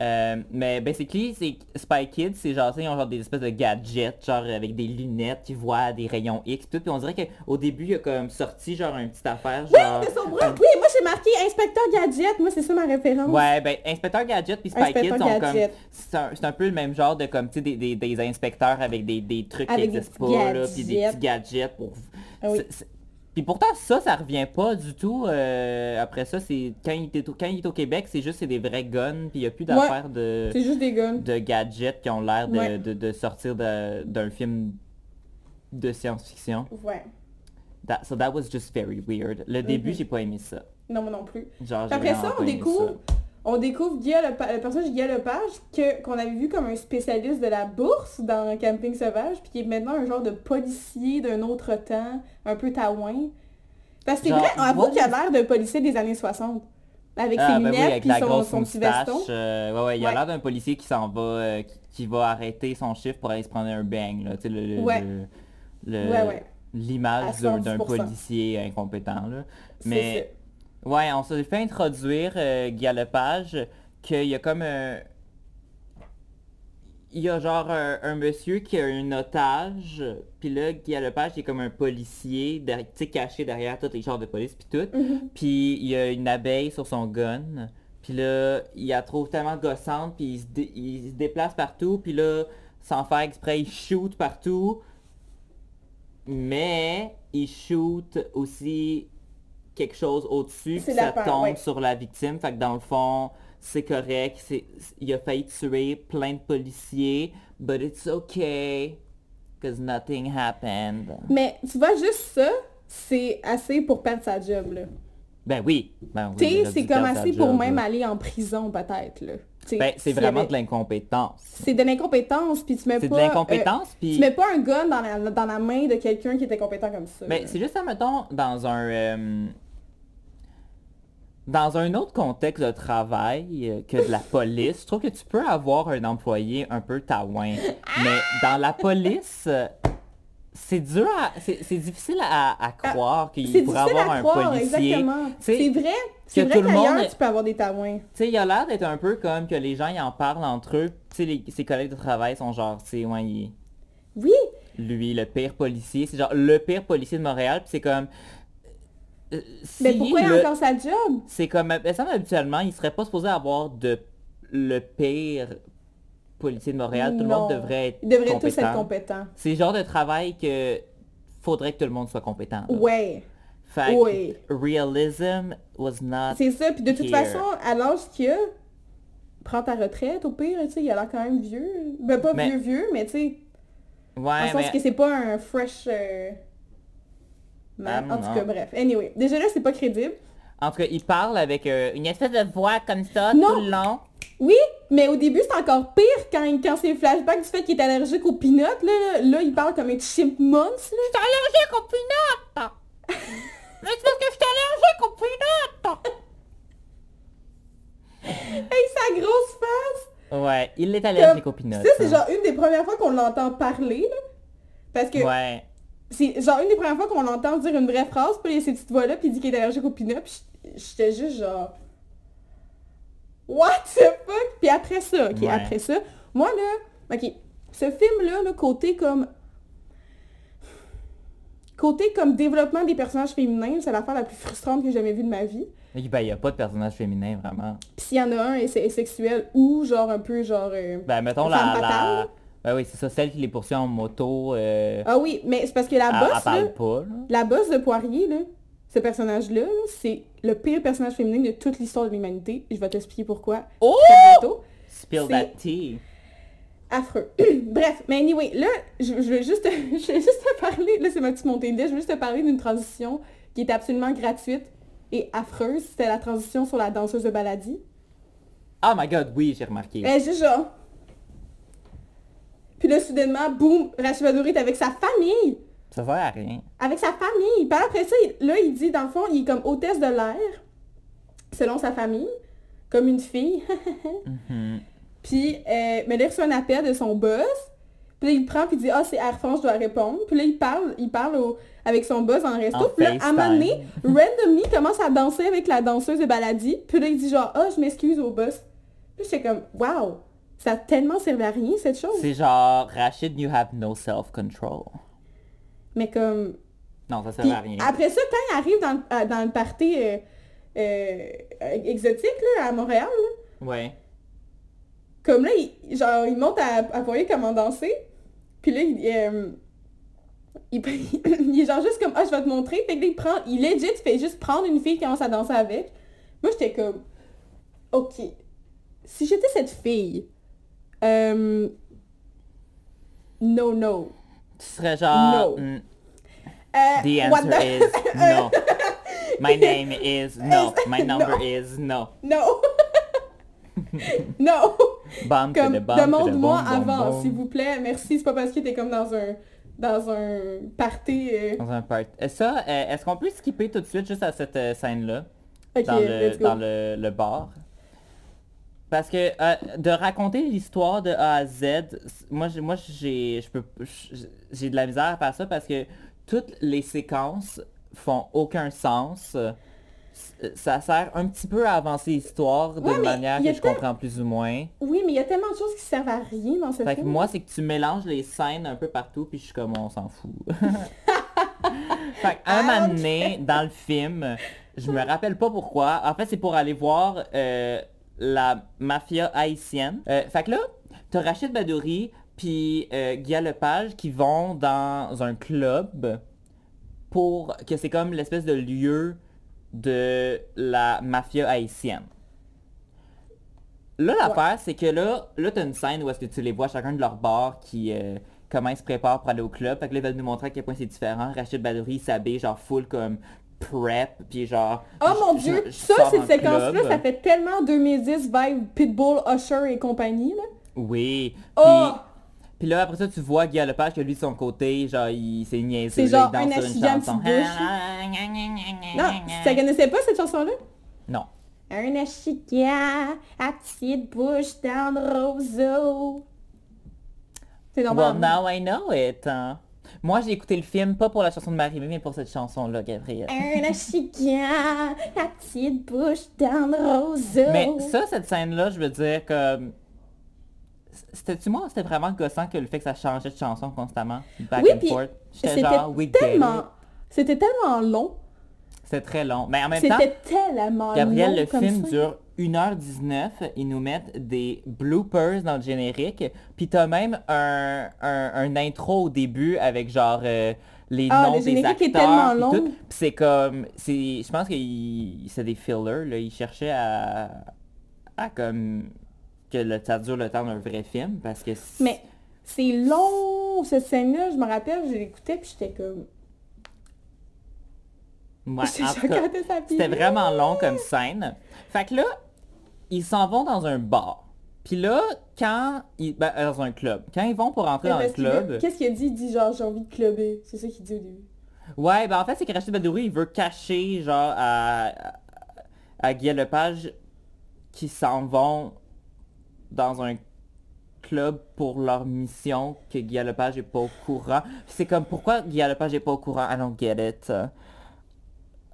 Euh, mais basically, c'est Spy Kids, c'est genre, ils ont genre des espèces de gadgets, genre avec des lunettes qui voient des rayons X, tout. Puis on dirait qu'au début, il y a comme sorti genre une petite affaire, Oui, genre... mais son bras. Oui, moi j'ai marqué Inspecteur Gadget. Moi, c'est ça ma référence. Ouais, ben, Inspecteur Gadget puis Spy Inspecteur Kids sont comme... C'est un, un peu le même genre de comme, tu sais, des, des, des inspecteurs avec des, des trucs Avec qui des existent petits pas, là, puis des gadgets. petits gadgets pour... Oui. Puis pourtant, ça, ça revient pas du tout. euh, après ça, c'est quand il, est au, quand il est au Québec, c'est juste c'est des vrais guns, puis il n'y a plus d'affaires de, C'est juste des guns. de gadgets qui ont l'air de, Ouais. de, de sortir de- d'un film de science-fiction. Ouais. That- so that was just very weird. Le début, j'ai pas aimé ça. Non, moi non plus. Genre, Après ça, on découvre, on découvre Guy le personnage de Guy Lepage qu'on avait vu comme un spécialiste de la bourse dans Camping Sauvage, puis qui est maintenant un genre de policier d'un autre temps, un peu taouin. Parce que c'est vrai, on avoue qu'il a l'air d'un policier des années 60. Avec Ah, ses ben oui, lunettes, avec puis son, son petit veston. euh, ouais, ouais, il a Ouais. l'air d'un policier qui s'en va, euh, qui, qui va arrêter son chiffre pour aller se prendre un bang, là. Le, le- Ouais. le- le- Ouais, ouais. l'image d'un, d'un 110%. policier incompétent, là. Mais, ouais, on s'est fait introduire, euh, Guy Lepage, qu'il y a comme un... il y a genre un, un monsieur qui a un otage, puis là, Guy Lepage, il est comme un policier, tu sais, caché derrière tous les chars de police, puis tout. Puis il y a une abeille sur son gun. Puis là, il la trouve tellement gossante, puis il se, dé- il se déplace partout, puis là, sans faire exprès, il shoot partout. Mais il shoot aussi quelque chose au-dessus, puis ça tombe ouais. sur la victime. Fait que dans le fond, c'est correct. c'est- Il a failli tuer plein de policiers, but it's okay, cause nothing happened. Mais tu vois, juste ça, c'est assez pour perdre sa job, là. Ben oui. Ben oui, tu c'est comme assez pour job, même là. aller en prison, peut-être, là. Tu Ben, c'est vraiment avait- de l'incompétence. C'est de l'incompétence, puis tu mets C'est pas... de euh, l'incompétence, tu puis... mets pas un gun dans la, dans la main de quelqu'un qui était compétent comme ça. Là. c'est juste, ça, mettons, dans un... euh, Dans un autre contexte de travail euh, que de la police, je trouve que tu peux avoir un employé un peu taouin. Mais dans la police, euh, c'est dur à... C'est difficile à, à croire qu'il Ah, pourrait avoir à un policier. C'est vrai, c'est que vrai tout le qu'ailleurs, monde- tu peux avoir des taouins. Tu sais, il a l'air d'être un peu comme que les gens, ils en parlent entre eux. Tu sais, les- ses collègues de travail sont genre, tu sais, ouais, il- Oui, lui, le pire policier. C'est genre le pire policier de Montréal. Puis c'est comme... euh, mais pourquoi il a encore sa job? C'est comme, me semble habituellement, il serait pas supposé avoir de le pire policier de Montréal. Tout le monde devrait être Il devrait tous compétent. être compétent. C'est le genre de travail que faudrait que tout le monde soit compétent. là. Ouais, Fait que Oui. realism was not... c'est ça. Puis de toute Here. façon, à l'âge qu'il a, prends ta retraite au pire, tu sais, il a l'air quand même vieux. Ben pas Mais- vieux vieux, mais tu sais, en Ouais, sens mais... que c'est pas un fresh... euh, man. Ah, en tout cas, bref. Anyway, déjà là, c'est pas crédible. En tout cas, il parle avec euh, une espèce de voix comme ça Non. tout le long. Oui, mais au début, c'est encore pire quand, quand c'est le flashback du fait qu'il est allergique aux peanuts. Là, là, là, il parle comme un chipmunk. Là. J'étais allergique aux peanuts! Mais c'est parce que j'étais allergique aux peanuts! Hey, sa grosse face! Ouais, il est allergique Comme- aux peanuts. Ça, c'est hein. genre une des premières fois qu'on l'entend parler, là. Parce que Ouais. C'est genre une des premières fois qu'on l'entend dire une vraie phrase, puis il y a ces petites voix-là, puis il dit qu'il est allergique aux peanuts, puis j'étais juste genre... What the fuck? Puis après ça, ok, Ouais. après ça, moi là, ok, ce film-là, le côté comme... Côté comme développement des personnages féminins, c'est l'affaire la plus frustrante que j'ai jamais vue de ma vie. Ben, il n'y a pas de personnage féminin, vraiment. Puis s'il y en a un, et c'est sexuel ou genre un peu genre... euh, Ben, mettons la... la... Ben oui, c'est ça, celle qui les poursuit en moto. Euh... Ah oui, mais c'est parce que la elle, elle bosse, là, parle pas, là. la bosse de Poirier, là, ce personnage-là, là, c'est le pire personnage féminin de toute l'histoire de l'humanité. Je vais t'expliquer pourquoi Oh! Spill that tea. Affreux. Bref, mais anyway, là, je, je vais juste, je vais juste te parler, là c'est ma petite montée de lait, je vais juste te parler d'une transition qui est absolument gratuite et affreuse. C'était la transition sur la danseuse de Baladi. Oh my god, oui, j'ai remarqué. Elle est juste genre... Puis là, soudainement, boum, Rachid Badouri est avec sa famille. Ça sert à rien. Avec sa famille. Puis après ça, il- là, il dit, dans le fond, il est comme hôtesse de l'air, selon sa famille, comme une fille. Mhm. Puis, euh, mais là, il reçoit un appel de son boss. Puis là, il prend, puis il dit, ah, c'est Air France, je dois répondre. Puis là, il parle, il parle au- avec son boss en resto. En puis là, à un moment donné, randomly, commence à danser avec la danseuse de Baladi. Puis là, il dit genre, ah, je m'excuse au boss. Puis j'étais comme, wow, ça a tellement servi à rien, cette chose. C'est genre, Rachid, you have no self-control. Mais comme, Non, ça sert à rien. après ça, quand il arrive dans, le- euh, dans le party euh, euh, exotique là, à Montréal, là, Ouais. comme là, il, genre, il monte à, à Poirier comment danser. Puis là, il, euh, il, il est genre juste comme, ah, je vais te montrer. Puis là, il prend, il legit fait juste prendre une fille qui commence à danser avec. Moi, j'étais comme, ok, si j'étais cette fille, euh, no, no. Tu serais genre... No. mm, Euh, the answer the- is no. My name is no. My number No. is no. No. no. Bam, Comme, demande-moi avant, s'il vous plaît. Merci, c'est pas parce que t'es comme dans un dans un party. euh, Dans un part. Et ça, euh, est-ce qu'on peut skipper tout de suite juste à cette euh, scène-là? Dans, le, let's go. dans le, le bar. Parce que euh, de raconter l'histoire de A à Z, moi j'ai moi j'ai je peux j'ai de la misère à faire ça parce que toutes les séquences font aucun sens. c- ça sert un petit peu à avancer l'histoire d'une manière que je comprends plus ou moins. Oui, mais il y a tellement de choses qui servent à rien dans ce Fait que film. moi, c'est que tu mélanges les scènes un peu partout, puis je suis comme, on s'en fout. fait qu'un moment donné, dans le film, je me rappelle pas pourquoi. En fait, c'est pour aller voir euh, la mafia haïtienne. Euh, fait que là, t'as Rachid Badouri, puis euh, Guy Lepage qui vont dans un club pour que c'est comme l'espèce de lieu de la mafia haïtienne. Là, l'affaire, c'est que là, là, t'as une scène où est-ce que tu les vois chacun de leur bord qui, euh, comment ils se préparent pour aller au club. Fait que là, ils veulent nous montrer à quel point c'est différent. Rachid Badouri, il s'habille genre full comme prep, puis genre... Oh mon dieu, je- je ça, cette en séquence-là, ça fait tellement 2010 vibe Pitbull, Usher et compagnie, là. Oui. Puis, Oh! puis là, après ça, tu vois Guy Lepage que lui, de son côté, genre, il s'est niaiseux. C'est genre il danse un sur une accident de chanson. petite Non, tu connaissais pas, cette chanson-là? Non. Un achiga à petite bouche dans le roseau. C'est normal. Well, now I know it. hein. Moi, j'ai écouté le film, pas pour la chanson de Marie, mais pour cette chanson-là, Gabriel. Un à petite bouche dans le roseau. Mais ça, cette scène-là, je veux dire que... C'était-tu moi c'était vraiment gossant que le fait que ça changeait de chanson constamment? Back Oui, and forth? J'étais genre, we tellement... C'était tellement long. C'était très long. Mais en même temps, tellement Gabriel, long le comme film ça. dure 1h19. Ils nous mettent des bloopers dans le générique. Puis t'as même un, un, un intro au début avec genre euh, les Ah, noms le des générique est acteurs. tellement long. Puis c'est comme... Je pense que c'est des fillers. Là. Ils cherchaient à... à comme... que le, ça dure le temps d'un vrai film. Parce que... Mais c'est long, cette scène-là. Je me rappelle, je l'écoutais puis j'étais comme... Ouais, C'était vraiment long comme scène. Fait que là, ils s'en vont dans un bar. Puis là, quand ils... ben, euh, dans un club. Quand ils vont pour entrer dans le club... Qu'est-ce qu'il a dit? Il dit genre, j'ai envie de clubber. C'est ça qu'il dit au début. Ouais, ben en fait, c'est que Rachid Badouri, il veut cacher, genre, à, à, Guy Lepage qui s'en vont dans un club pour leur mission que Guy Lepage est pas au courant. C'est comme, pourquoi Guy Lepage est pas au courant? I don't get it.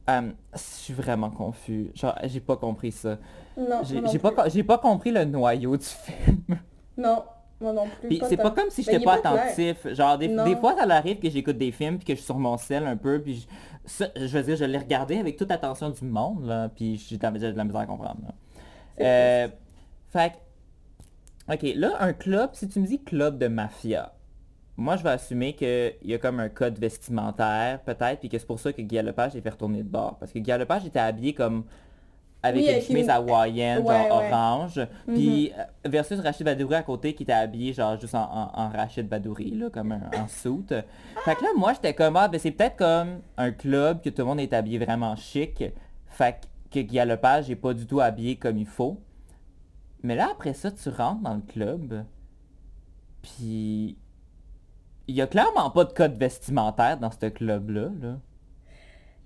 Je suis vraiment confus. Genre, j'ai pas compris ça. Non, J'ai pas, j'ai pas compris le noyau du film. Non, moi non plus. Puis c'est pas comme si j'étais pas clair. attentif. Genre, des, des fois, ça arrive que j'écoute des films puis que je suis sur mon sel un peu. Puis je, ça, je veux dire, je l'ai regardé avec toute l'attention du monde, là. Puis j'ai de de la misère à comprendre. Euh, fait que- Ok, là, un club, si tu me dis club de mafia, moi, je vais assumer qu'il y a comme un code vestimentaire, peut-être, puis que c'est pour ça que Guy Lepage est fait retourner de bord. Parce que Guy Lepage était habillé comme avec Oui, une chemise hawaïenne, Ouais, genre ouais. Mhm. orange, puis euh, versus Rachid Badouri à côté qui était habillé genre juste en, en, en Rachid Badouri, là, comme un, en suit. Fait que là, moi, j'étais comme, ah, ben c'est peut-être comme un club que tout le monde est habillé vraiment chic, fait que Guy Lepage est pas du tout habillé comme il faut. Mais là, après ça, tu rentres dans le club, puis il y a clairement pas de code vestimentaire dans ce club-là. Là.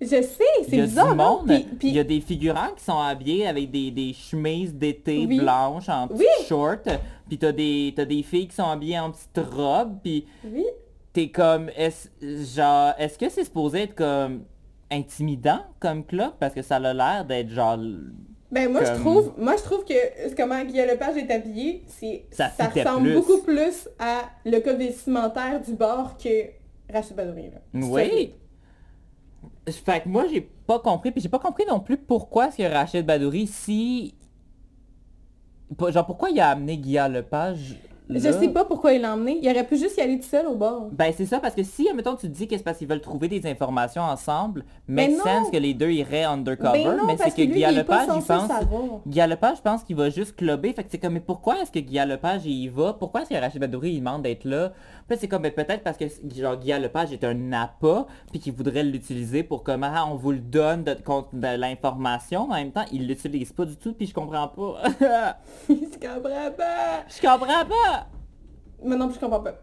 Je sais, Il c'est y a bizarre, du monde, Puis- puis- il y a des figurants qui sont habillés avec des, des chemises d'été Oui. blanches en petites Oui. shorts, puis t'as des, t'as des filles qui sont habillées en petites robes, puis Oui. t'es comme, est genre, est-ce que c'est supposé être comme intimidant comme club? Parce que ça a l'air d'être genre... Ben moi je trouve, moi je trouve que comment Guy Lepage est habillé, c'est Ça ça, ressemble plus. beaucoup plus à le code vestimentaire du bar que Rachid Badouri. Oui. Fait que moi, j'ai pas compris, puis j'ai pas compris non plus pourquoi est-ce que Rachid Badouri, si... Genre, pourquoi il a amené Guy Lepage Je sais pas pourquoi il l'a emmené. Il aurait pu juste y aller tout seul au bar. Ben c'est ça, parce que si, admettons, tu te dis que c'est parce qu'ils veulent trouver des informations ensemble, make Ben sense que les deux iraient undercover, Ben non, mais c'est que que Guy Lepage, il pense... Guy Lepage, je pense qu'il va juste clubber, fait que c'est comme, mais pourquoi est-ce que Guy Lepage, il y va? Pourquoi est-ce que Rachid Badouri, il demande d'être là? Puis c'est comme, ben, peut-être parce que, genre, Guy Lepage est un appât, puis qu'il voudrait l'utiliser pour comment on vous le donne de, de l'information, mais en même temps, il l'utilise pas du tout, puis je comprends pas. je comprends pas. je comprends pas! Non plus je comprends pas.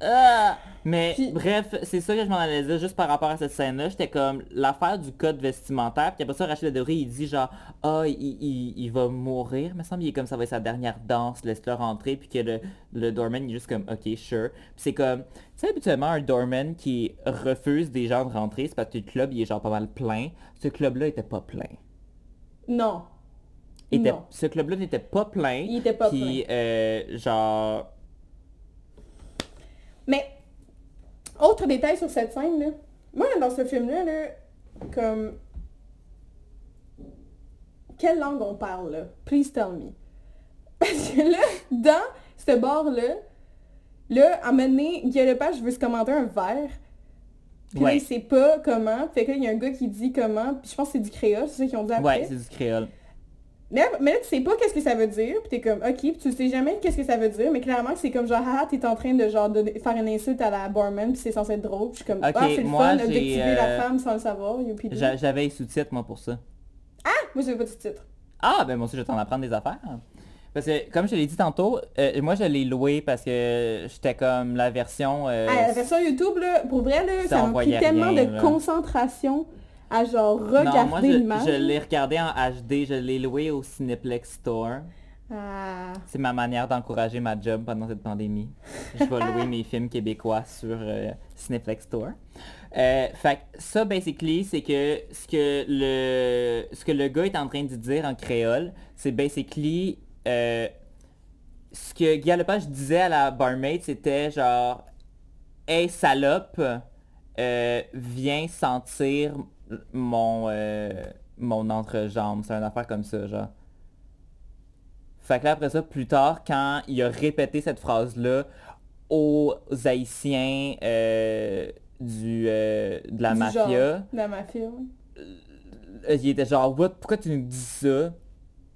Ah! Mais Puis- bref, c'est ça que je m'en allais dire juste par rapport à cette scène-là. J'étais comme l'affaire du code vestimentaire. Puis après ça, Rachel Adoré, il dit genre Ah, il, il- il va mourir. me semble il est comme ça va être sa dernière danse, laisse-le rentrer. Puis que le, le doorman il est juste comme Ok, sure. Puis c'est comme, tu sais, habituellement, un doorman qui refuse des gens de rentrer, c'est parce que le club il est genre pas mal plein. Ce club-là était pas plein. Non. Était- Non. ce club-là n'était pas plein. Il était pas Puis, euh, genre, Mais, autre détail sur cette scène, là. Moi, dans ce film-là, là, comme... Quelle langue on parle, là? Please tell me. Parce que là, dans ce bar-là, là, à un moment donné, Guy Lepage veut se commander un verre. Puis là, Ouais. il sait pas comment. Fait que là, il y a un gars qui dit comment. Puis je pense que c'est du créole, c'est ça qu'ils ont dit après. ouais, c'est du créole. Mais, mais là, tu sais pas qu'est-ce que ça veut dire, puis t'es comme, ok, puis tu sais jamais qu'est-ce que ça veut dire, mais clairement, c'est comme genre, haha, t'es en train de genre de faire une insulte à la barman, puis c'est censé être drôle, puis je suis comme, ah, c'est le moi, fun, j'ai, objectiver la euh, femme sans le savoir, J'avais sous-titres, moi, pour ça. Moi, j'avais pas de titre. Ah, ben moi aussi, je vais t'en apprendre des affaires. Parce que, comme je l'ai dit tantôt, euh, moi, je l'ai loué parce que j'étais comme la version... euh, Ah, la version YouTube, là, pour vrai, là, ça ça m'a pris tellement rien, de là. concentration à genre non, moi, regarder je, l'image. je l'ai regardé en HD, je l'ai loué au Cineplex Store. Ah. C'est ma manière d'encourager ma job pendant cette pandémie. Je vais louer mes films québécois sur euh, Cineplex Store. Euh, fait que ça, basically, c'est que ce que le ce que le gars est en train de dire en créole, c'est basically euh, ce que Guy Lepage disait à la barmaid, c'était genre Hey salope, euh, viens sentir mon euh, mon entrejambe. C'est une affaire comme ça, genre. Fait que là, après ça, plus tard, quand il a répété cette phrase-là aux Haïtiens euh, du, euh, de la Du mafia, genre, de la mafia, oui. euh, il était genre, What? pourquoi tu nous dis ça?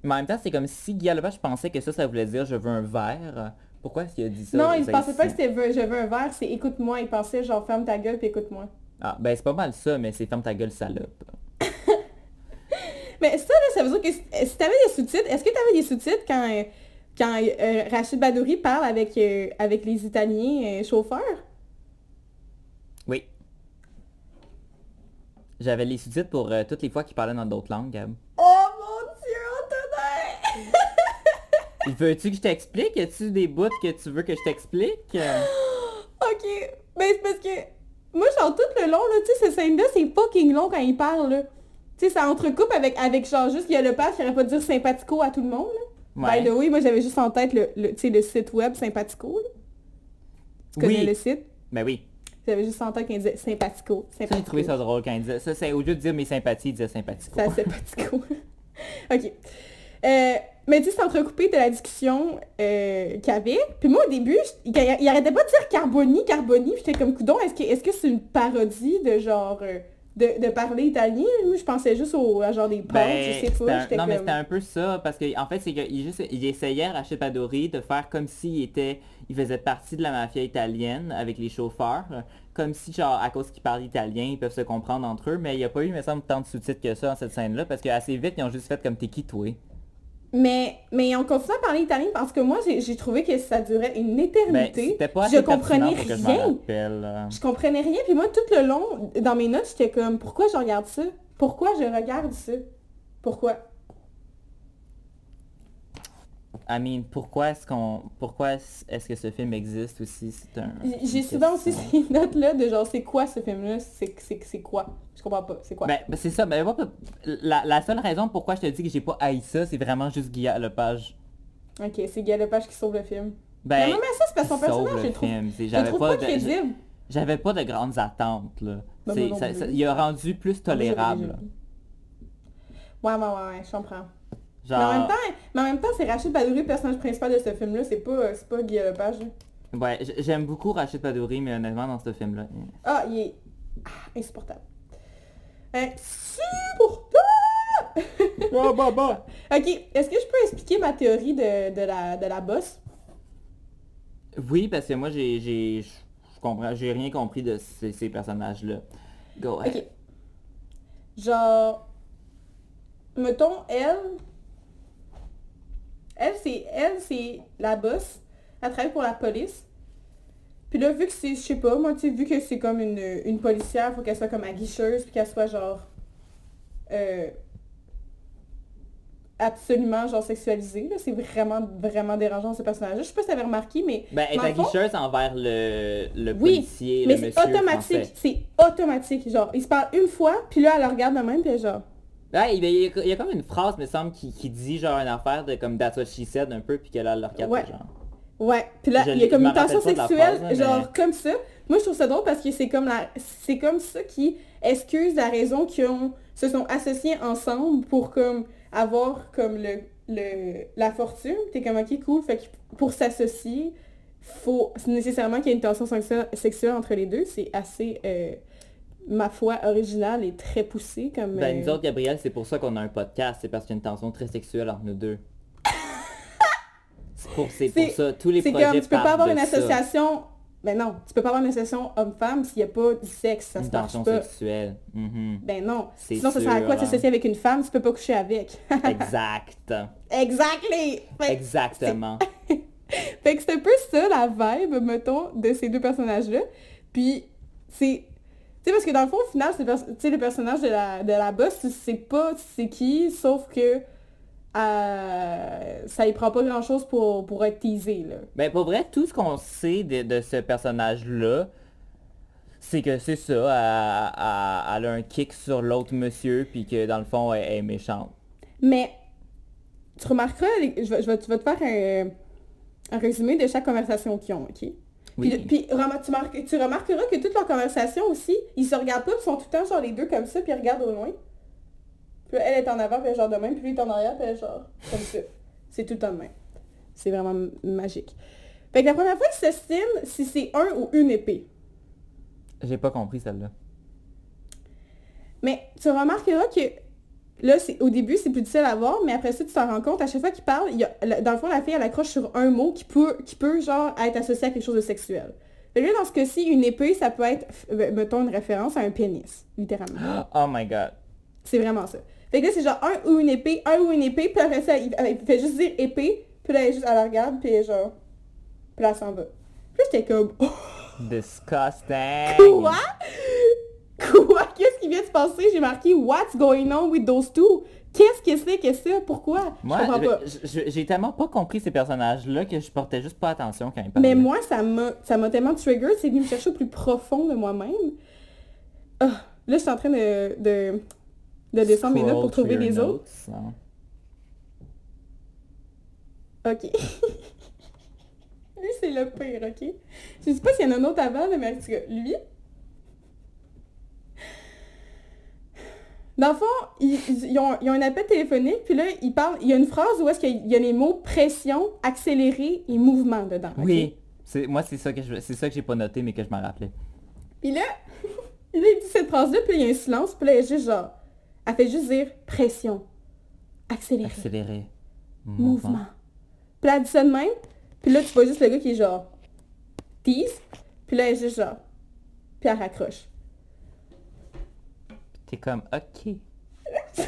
Mais en même temps, c'est comme si Guy Lepage pensait que ça, ça voulait dire je veux un verre. Pourquoi est-ce qu'il a dit ça? Non, il pensait pas que c'était je veux un verre, c'est écoute-moi, il pensait genre ferme ta gueule puis écoute-moi. Ah, ben c'est pas mal ça, mais c'est ferme ta gueule, salope. Mais ça, là, ça veut dire que si t'avais des sous-titres, est-ce que t'avais des sous-titres quand, euh, quand euh, Rachid Badouri parle avec, euh, avec les Italiens euh, chauffeurs? Oui. J'avais les sous-titres pour toutes les fois qu'il parlait dans d'autres langues, Gab. Oh mon dieu, Antonin! Veux-tu que je t'explique? Y a-tu des bouts que tu veux que je t'explique? Ok, mais c'est parce que moi, genre tout le long, là, tu sais, cette scène-là, c'est fucking long quand il parle, là. Tu sais, ça entrecoupe avec, avec genre juste, il y a le page qui aurait pas de dire sympathico à tout le monde, là. Ouais. By the way, moi j'avais juste en tête le, le, tu sais, le site web sympathico, là. Tu connais Oui. le site? Ben oui. J'avais juste en tête qu'il disait sympathico, Ça, j'ai sympathico. trouvé ça drôle quand il disait ça. C'est au lieu de dire mes sympathies, il disait sympathico. C'est assez sympathico. ok. Euh, mais tu sais, c'est entrecoupé de la discussion euh, qu'il y avait. Puis moi, au début, je- il, il arrêtait pas de dire Carboni, Carboni. J'étais comme, coudon, est-ce que c'est une parodie de genre... euh, de, de parler italien? Moi, je pensais juste au à genre des pâtes, Ben, je sais pas. un- non, mais c'était un peu ça, parce que en fait, c'est qu'il juste, il essayait, Rachid Padori, de faire comme s'il était, il faisait partie de la mafia italienne avec les chauffeurs, comme si, genre, à cause qu'ils parlent italien, ils peuvent se comprendre entre eux, mais il n'y a pas eu, il me semble, tant de sous-titres que ça dans cette scène-là, parce qu'assez vite, ils ont juste fait comme t'es qui, toi? Mais, mais on continue à parler italien parce que moi, j'ai trouvé que ça durait une Ben, éternité. c'était pas je assez comprenais je m'en rien. rappelle. euh. Je comprenais rien, puis moi, tout le long, dans mes notes, j'étais comme, pourquoi je regarde ça? Pourquoi je regarde ça? Pourquoi? I mean, pourquoi est-ce qu'on, pourquoi est-ce que ce film existe aussi? C'est un... J'ai souvent aussi ces notes-là de genre, c'est quoi ce film-là? C'est c'est- quoi? Je comprends pas, c'est quoi? Ben, ben, c'est ça, ben, la, la seule raison pourquoi je te dis que j'ai pas haï ça, c'est vraiment juste Guillaume Lepage. ok, c'est Guy Lepage qui sauve le film. Ben, mais même à ça, c'est parce que son personnage, je le le trouve, film. Je trouve pas, pas de, crédible. j'avais pas de grandes attentes, là. Ben, non ça- ça- il a rendu plus Ah, tolérable. Ouais, ouais, ouais, ouais, je comprends. Genre, Mais en même temps, mais en même temps, c'est Rachid Badouri, le personnage principal de ce film-là, c'est pas, c'est pas Guy Lepage. ouais, j'aime beaucoup Rachid Padouri, mais honnêtement, dans ce film-là... euh, Ah, il est ah, insupportable. Insupportable! Ok, est-ce que je peux expliquer ma théorie de, de la, de la bosse? Oui, parce que moi, j'ai... j'ai- Je comprends, j'ai rien compris de ces, ces personnages-là. Go ahead. Ok. Genre, mettons, elle, elle, c'est, elle, c'est la boss. Elle travaille pour la police. Puis là, vu que c'est, je sais pas, moi, tu sais, vu que c'est comme une, une policière, faut qu'elle soit comme aguicheuse, puis qu'elle soit genre... euh, absolument, genre, sexualisée, là. C'est vraiment, vraiment dérangeant, ce personnage-là. Je sais pas si t'avais remarqué, mais... Ben, elle est fond- aguicheuse envers le, le Oui, policier, mais le c'est monsieur automatique. C'est automatique. Genre, il se parle une fois, puis là, elle le regarde de même, puis genre... Ouais, il y, a, il y a comme une phrase, me semble, qui, qui dit genre une affaire de comme That's what she said un peu, puis qu'elle a le regarde Ouais. genre. Ouais, puis là, Je il y a comme une tension sexuelle, phrase, genre mais- comme ça. Moi, je trouve ça drôle parce que c'est comme la, c'est comme ça qui excuse la raison qu'ils se sont associés ensemble pour comme avoir comme le, le la fortune. T'es comme ok cool, fait que pour s'associer, faut nécessairement qu'il y ait une tension sexuelle, sexuelle entre les deux. C'est assez, euh, ma foi, original et très poussé comme. Ben, euh, nous autres, Gabriel, c'est pour ça qu'on a un podcast, c'est parce qu'il y a une tension très sexuelle entre nous deux. c'est pour, ça, tous les C'est projets comme, tu peux pas avoir une ça. association... Ben non, tu peux pas avoir une association homme-femme s'il n'y a pas du sexe, ça Une se marche pas. sexuelle. Mhm. Ben non. C'est Sinon, ça sert à quoi de hein. s'associer avec une femme, tu peux pas coucher avec. exact. exactly! Exactement. fait que c'est un peu ça la vibe, mettons, de ces deux personnages-là. Puis, c'est... Sais, parce que dans le fond, au final, c'est le, pers- tu sais, le personnage de la, de la boss, tu sais pas c'est qui, sauf que euh, ça y prend pas grand-chose pour, pour être teasé, là. Ben pour vrai, tout ce qu'on sait de, de ce personnage-là, c'est que c'est ça, elle, a un kick sur l'autre monsieur, puis que dans le fond, elle, elle est méchante. Mais tu remarqueras, je vais, je vais- tu vas te faire un, un résumé de chaque conversation qu'ils ont, ok? Oui. Puis, tu, remarqueras que toutes leurs conversations aussi, ils se regardent pas, ils sont tout le temps genre les deux comme ça, puis ils regardent au loin. Puis elle est en avant, puis elle est genre de même, puis lui est en arrière, puis elle est genre comme ça. C'est tout le temps de même. C'est vraiment magique. Fait que la première fois qu'ils s'estinent, si c'est un ou une épée. J'ai pas compris celle-là. Mais tu remarqueras que là, au début, c'est plus difficile à voir, mais après ça, tu t'en rends compte, à chaque fois qu'il parle, il y a, dans le fond, la fille, elle accroche sur un mot qui peut, qui peut genre, être associé à quelque chose de sexuel. Fait que là, dans ce cas-ci, une épée, ça peut être, euh, mettons, une référence à un pénis, littéralement. Oh my god. C'est vraiment ça. Fait que là, c'est genre un ou une épée, un ou une épée, puis après ça, il, il fait juste dire épée, puis là, elle, juste, elle la regarde, puis genre, puis là, elle s'en va. Puis j'étais comme, Disgusting. Quoi? Quoi? Qu'est-ce qui vient de se passer? J'ai marqué What's going on with those two? Qu'est-ce que c'est que ça? Pourquoi? Moi, je comprends pas. je- je- j'ai tellement pas compris ces personnages-là que je portais juste pas attention quand ils parlaient. Mais moi, ça m'a tellement trigger, c'est venu me chercher au plus profond de moi-même. Ah, là, je suis en train de, de, de descendre mes notes pour trouver les autres. hein. Ok. lui, c'est le pire, ok? Je sais pas s'il y en a un autre avant, mais lui... Dans le fond, ils, ils- ont, ils ont un appel téléphonique, puis là, ils parlent... Il y a une phrase où est-ce qu'il y a les mots pression, accéléré et mouvement dedans. Oui. C'est, moi, c'est ça que je, c'est ça que j'ai pas noté, mais que je m'en rappelais. Puis là, il dit cette phrase-là, puis là, il y a un silence, puis là, elle est juste genre... Elle fait juste dire pression, accéléré, Accéléré. mouvement. Puis là, elle dit ça de même, puis là, tu vois juste le gars qui est genre... Tease, puis là, elle est juste genre... Puis elle raccroche. T'es comme, ok.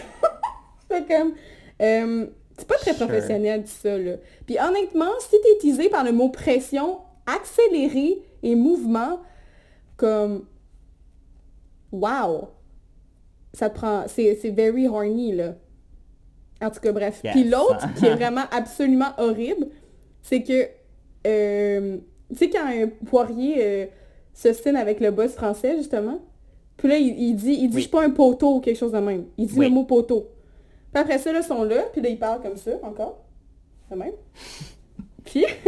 C'est comme... euh, c'est pas très Sure. professionnel, dit ça, là. Puis honnêtement, si t'es teasé par le mot pression, accéléré et mouvement, comme... Wow! Ça te prend... C'est very horny, là. En tout cas, bref. Yes. Puis l'autre, qui est vraiment absolument horrible, c'est que... euh, tu sais, quand un poirier euh, s'ostine avec le boss français, justement, puis là, il, il dit, il dit, Oui. je suis pas un poteau ou quelque chose de même. Il dit Oui. le mot poteau. Puis après ça, là, ils sont là, puis là, ils parlent comme ça, encore. De même. puis...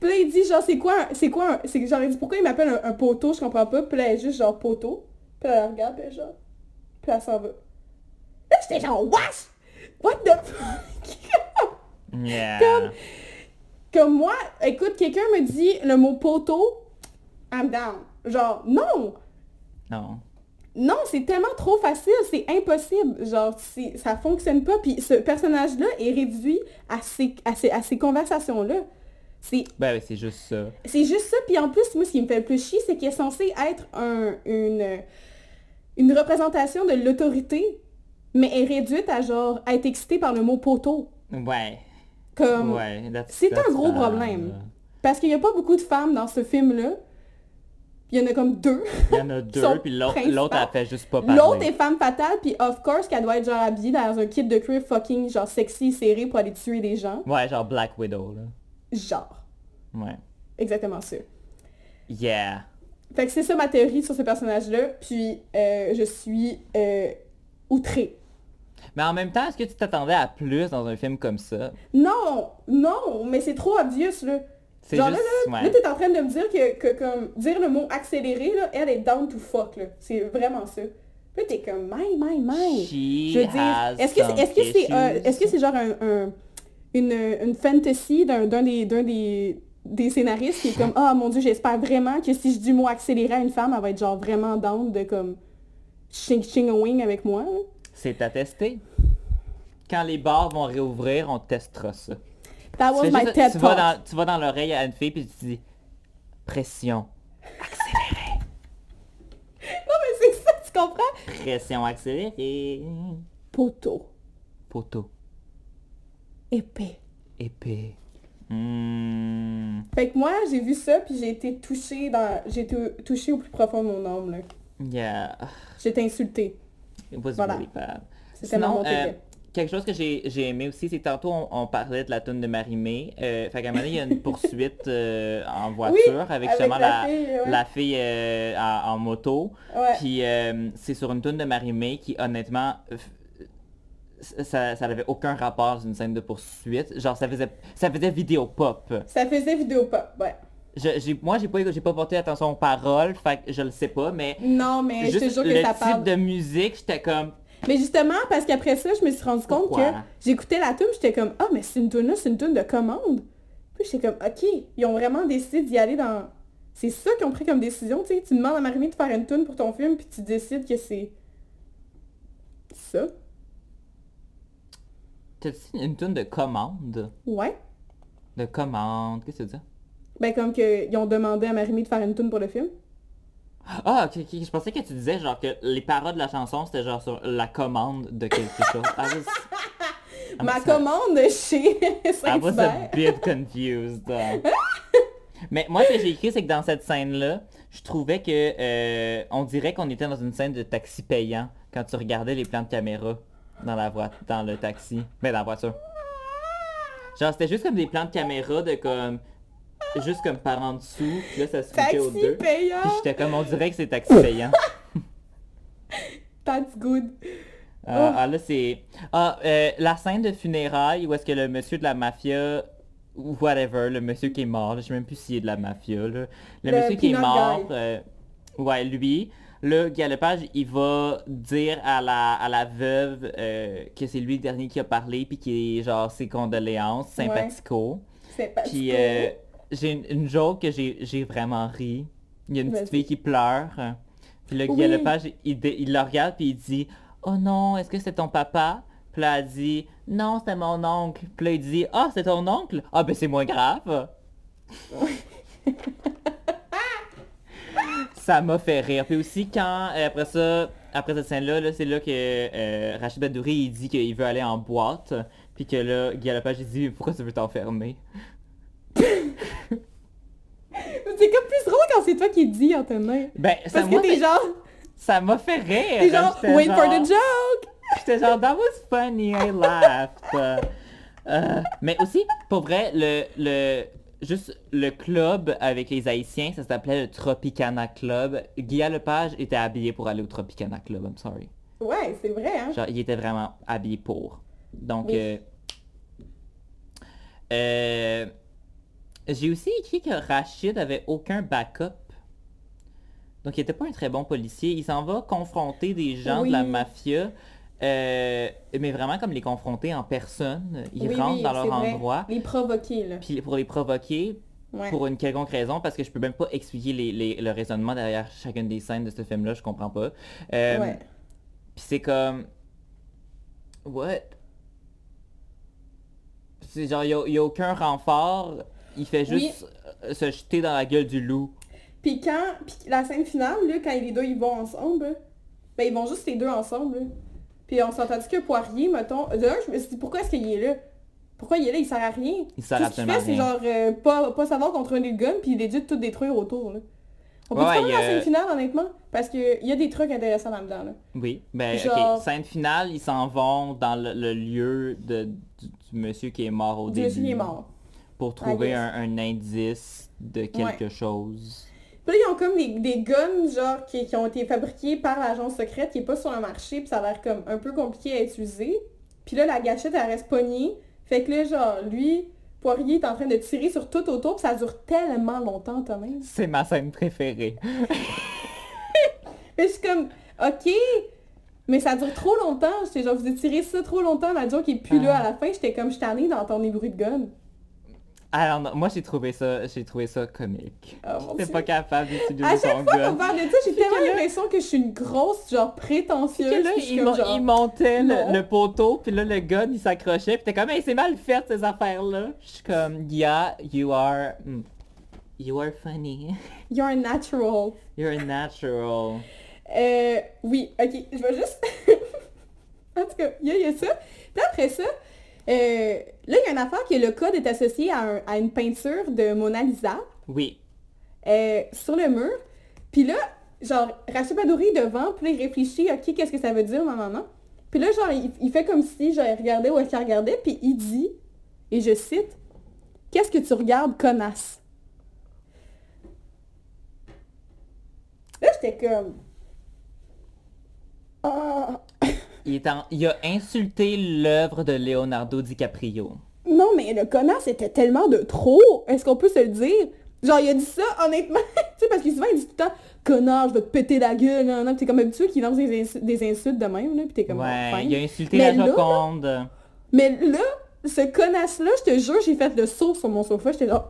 puis là, il dit, genre, c'est quoi, un- c'est quoi, c'est genre, il dit, pourquoi il m'appelle un, un poteau, je comprends pas. Puis là, elle est juste genre poteau. Puis là, elle regarde, puis genre... Puis là, elle s'en va. Là, j'étais genre, what? What the fuck? Yeah. Comme- Comme moi, écoute, quelqu'un me dit le mot poteau, I'm down. Genre, non! Non. Non, c'est tellement trop facile, c'est impossible. Genre, ça fonctionne pas. Puis ce personnage-là est réduit à ces, à ces, à ces conversations-là. C'est Ben, oui, c'est juste ça. c'est juste ça. Puis en plus, moi, ce qui me fait le plus chier, c'est qu'il est censé être un, une, une représentation de l'autorité, mais est réduite à genre à être excitée par le mot poteau. Ouais. Comme, ouais. c'est un gros problème. Parce qu'il y a pas beaucoup de femmes dans ce film-là. Il y en a comme deux. Il y en a deux, puis l'autre, elle fait juste pas parler. L'autre est femme fatale, puis of course qu'elle doit être genre habillée dans un kit de cuir fucking genre sexy serré pour aller tuer des gens. Ouais, genre Black Widow, là. Genre. Ouais. Exactement ça. Yeah. Fait que c'est ça ma théorie sur ce personnage-là, puis euh, je suis euh, outrée. Mais en même temps, est-ce que tu t'attendais à plus dans un film comme ça? Non, non, mais c'est trop obvious, là. Genre juste... là, ouais. là, t'es en train de me dire que, que comme, dire le mot accéléré, là, elle est down to fuck, là. C'est vraiment ça. Puis là, t'es comme, my, my, my. She Je veux dire, est-ce que c'est est-ce que c'est euh, est-ce que c'est genre un, un- une, une fantasy d'un d'un des, d'un des, des scénaristes qui est comme ah mon dieu j'espère vraiment que si je dis le mot accéléré à une femme elle va être genre vraiment down de comme ching ching a wing avec moi. là. C'est à tester. Quand les bars vont réouvrir, on testera ça. That Tu, was fais my juste- TED tu vas dans, tu vas dans l'oreille à une fille puis tu dis pression, Non mais c'est ça tu comprends? pression accélérée, Poteau, poteau, épée. épée. Hmm. Fait que moi j'ai vu ça puis j'ai été touchée dans j'ai été touchée au plus profond de mon âme là. Yeah. J'ai été insultée. It was Voilà. really bad. C'était ma montée euh. Quelque chose que j'ai aimé aussi, c'est tantôt on, on parlait de la tune de Marie-Mé. Euh, fait qu'à un moment donné, il y a une poursuite euh, en voiture avec, justement la, fille, ouais. la fille euh, en, en moto. Ouais. Puis euh, c'est sur une tune de Marie-Mé qui honnêtement ça, ça n'avait aucun rapport dans une scène de poursuite. Genre ça faisait ça faisait vidéo pop. Ça faisait vidéo pop, ouais. Je- moi j'ai pas j'ai pas porté attention aux paroles, fait que je le sais pas, mais Non mais je te juste jure que le ça type parle. de musique, j'étais comme Mais justement, parce qu'après ça, je me suis rendu compte Pourquoi? que j'écoutais la tune, j'étais comme ah mais c'est une tune là, c'est une tune de commande. Puis j'étais comme ok, ils ont vraiment décidé d'y aller dans. C'est ça qu'ils ont pris comme décision, tu sais. Tu demandes à Marimé de faire une tune pour ton film, puis tu décides que c'est ça. T'as dit une tune de commande? Ouais. De commande, qu'est-ce que ça? Ben comme que ils ont demandé à Marimé de faire une tune pour le film. Ah, ok, ok, je pensais que tu disais genre que les paroles de la chanson c'était genre sur la commande de quelque chose. I was, I'm Ma commande chez I was a Saint-Hubert. bit confused. Mais moi, ce que j'ai écrit, c'est que dans cette scène-là, je trouvais que euh, on dirait qu'on était dans une scène de taxi payant quand tu regardais les plans de caméra dans la voie dans le taxi, mais dans la voiture. Genre, c'était juste comme des plans de caméra de comme juste comme par en dessous, puis là ça se switchait aux Taxi deux. payant. Puis j'étais comme on dirait que c'est taxi payant. That's good. Euh, Oh. Ah là c'est... Ah, euh, la scène de funérailles où est-ce que le monsieur de la mafia, ou whatever, le monsieur qui est mort, là, je sais même plus s'il est de la mafia, là. Le, Le monsieur qui est mort, euh, ouais, lui, le Guy Lepage, il va dire à la, à la veuve euh, que c'est lui le dernier qui a parlé, puis qui est genre ses condoléances, sympathico. C'est pas Puis euh, j'ai une, joke que j'ai vraiment ri. Il y a une petite fille qui pleure. Puis le Guy Oui. Lepage, il, la regarde puis il dit « Oh non, est-ce que c'est ton papa? » Puis là, elle dit « Non, c'était mon oncle. » Puis là, il dit « Ah, c'est ton oncle? Ah, ben c'est moins grave. » Ça m'a fait rire. Puis aussi, quand, euh, après ça, après cette scène-là, là, c'est là que euh, Rachid Badouri, il dit qu'il veut aller en boîte. Puis que là, Guy Lepage, il dit « Pourquoi tu veux t'enfermer? » C'est comme plus drôle quand c'est toi qui dis, Antonin. Ben, ça Parce que t'es fait- genre, Ça m'a fait rire. t'es genre, wait for the joke. J'étais genre, that was funny, I laughed. Euh, mais aussi, pour vrai, le, le, juste le club avec les Haïtiens, ça s'appelait le Tropicana Club. Guy Lepage était habillé pour aller au Tropicana Club, I'm sorry. Ouais, c'est vrai, hein. Genre, il était vraiment habillé pour. Donc, Oui. euh, euh, j'ai aussi écrit que Rachid avait aucun backup. Donc, il était pas un très bon policier. Il s'en va confronter des gens de la mafia, euh, mais vraiment comme les confronter en personne. Il Oui, rentre oui, dans leur vrai. endroit, Les provoquer, là. puis pour les provoquer, Ouais. pour une quelconque raison, parce que je peux même pas expliquer les- les- le raisonnement derrière chacune des scènes de ce film-là, je comprends pas. Euh, ouais. puis c'est comme... What? C'est genre, il y a, aucun renfort. Il fait juste euh, se jeter dans la gueule du loup. Puis quand, puis la scène finale, là, quand les deux ils vont ensemble, là, ben ils vont juste les deux ensemble. là. Puis on s'entend que Poirier, mettons, de un, je me suis dit pourquoi est-ce qu'il est là? Pourquoi il est là, il sert à rien. Il sert Tout ce qu'il fait, c'est genre euh, pas, pas savoir contrôler le gun, puis il est tout détruire autour, là. On peut Ouais, parler de la scène finale, honnêtement? Parce qu'il y a des trucs intéressants là-dedans, là. Oui, ben Genre- ok. Scène finale, ils s'en vont dans le, le lieu de, du, du monsieur qui est mort au Le début. monsieur est mort. Pour trouver un, un indice de quelque chose. Puis là, ils ont comme des, des guns, genre, qui, qui ont été fabriqués par l'agence secrète, qui est pas sur le marché, puis ça a l'air comme un peu compliqué à utiliser. Puis là, la gâchette, elle reste pognée. Fait que là, genre, lui, Poirier est en train de tirer sur tout autour, puis ça dure tellement longtemps, Thomas. C'est ma scène préférée. Mais je suis comme, ok, mais ça dure trop longtemps. J'étais genre, vous étirez ça trop longtemps, la joke est plus là à la fin. J'étais comme, je suis tannée d'entendre les bruits de gun. Alors non, moi j'ai trouvé ça, j'ai trouvé ça comique. J'étais Dieu. pas capable d'utiliser À son chaque fois qu'on parle de ça, j'ai tellement là- l'impression que je suis une grosse, genre, prétentieuse. Là, puis suis il, comme, mon- genre, il montait le, le poteau, puis là, le gun, il s'accrochait, puis t'es comme, hey, c'est mal fait, ces affaires-là. Je suis comme, yeah, you are... mm, You are funny. You're natural. You're natural. Euh, oui, ok, je vais juste... en tout cas, il y, a- il y a ça. Puis après ça, euh, là, il y a une affaire que le code est associé à, un- à une peinture de Mona Lisa Oui. euh, sur le mur. Puis là, genre, Rachid Badouri est devant, puis il réfléchit, ok, qu'est-ce que ça veut dire, non, non. Puis là, genre, il, il fait comme si, genre, il regardait où est-ce qu'il regardait, puis il dit, et je cite, « Qu'est-ce que tu regardes, connasse? » Là, j'étais comme... Ah... Il, est en- il a insulté l'œuvre de Leonardo DiCaprio. Non, mais le connasse était tellement de trop. Est-ce qu'on peut se le dire? Genre, il a dit ça, honnêtement. tu sais, parce que souvent, il dit tout le temps, connard, je vais te péter la gueule. Nan. Puis T'es comme habitué qu'il lance des, insu- des insultes de même, là. Puis t'es comme, Ouais, il a insulté Mais la là, Joconde. Mais là, ce connasse-là, je te jure, j'ai fait le saut sur mon sofa. J'étais là,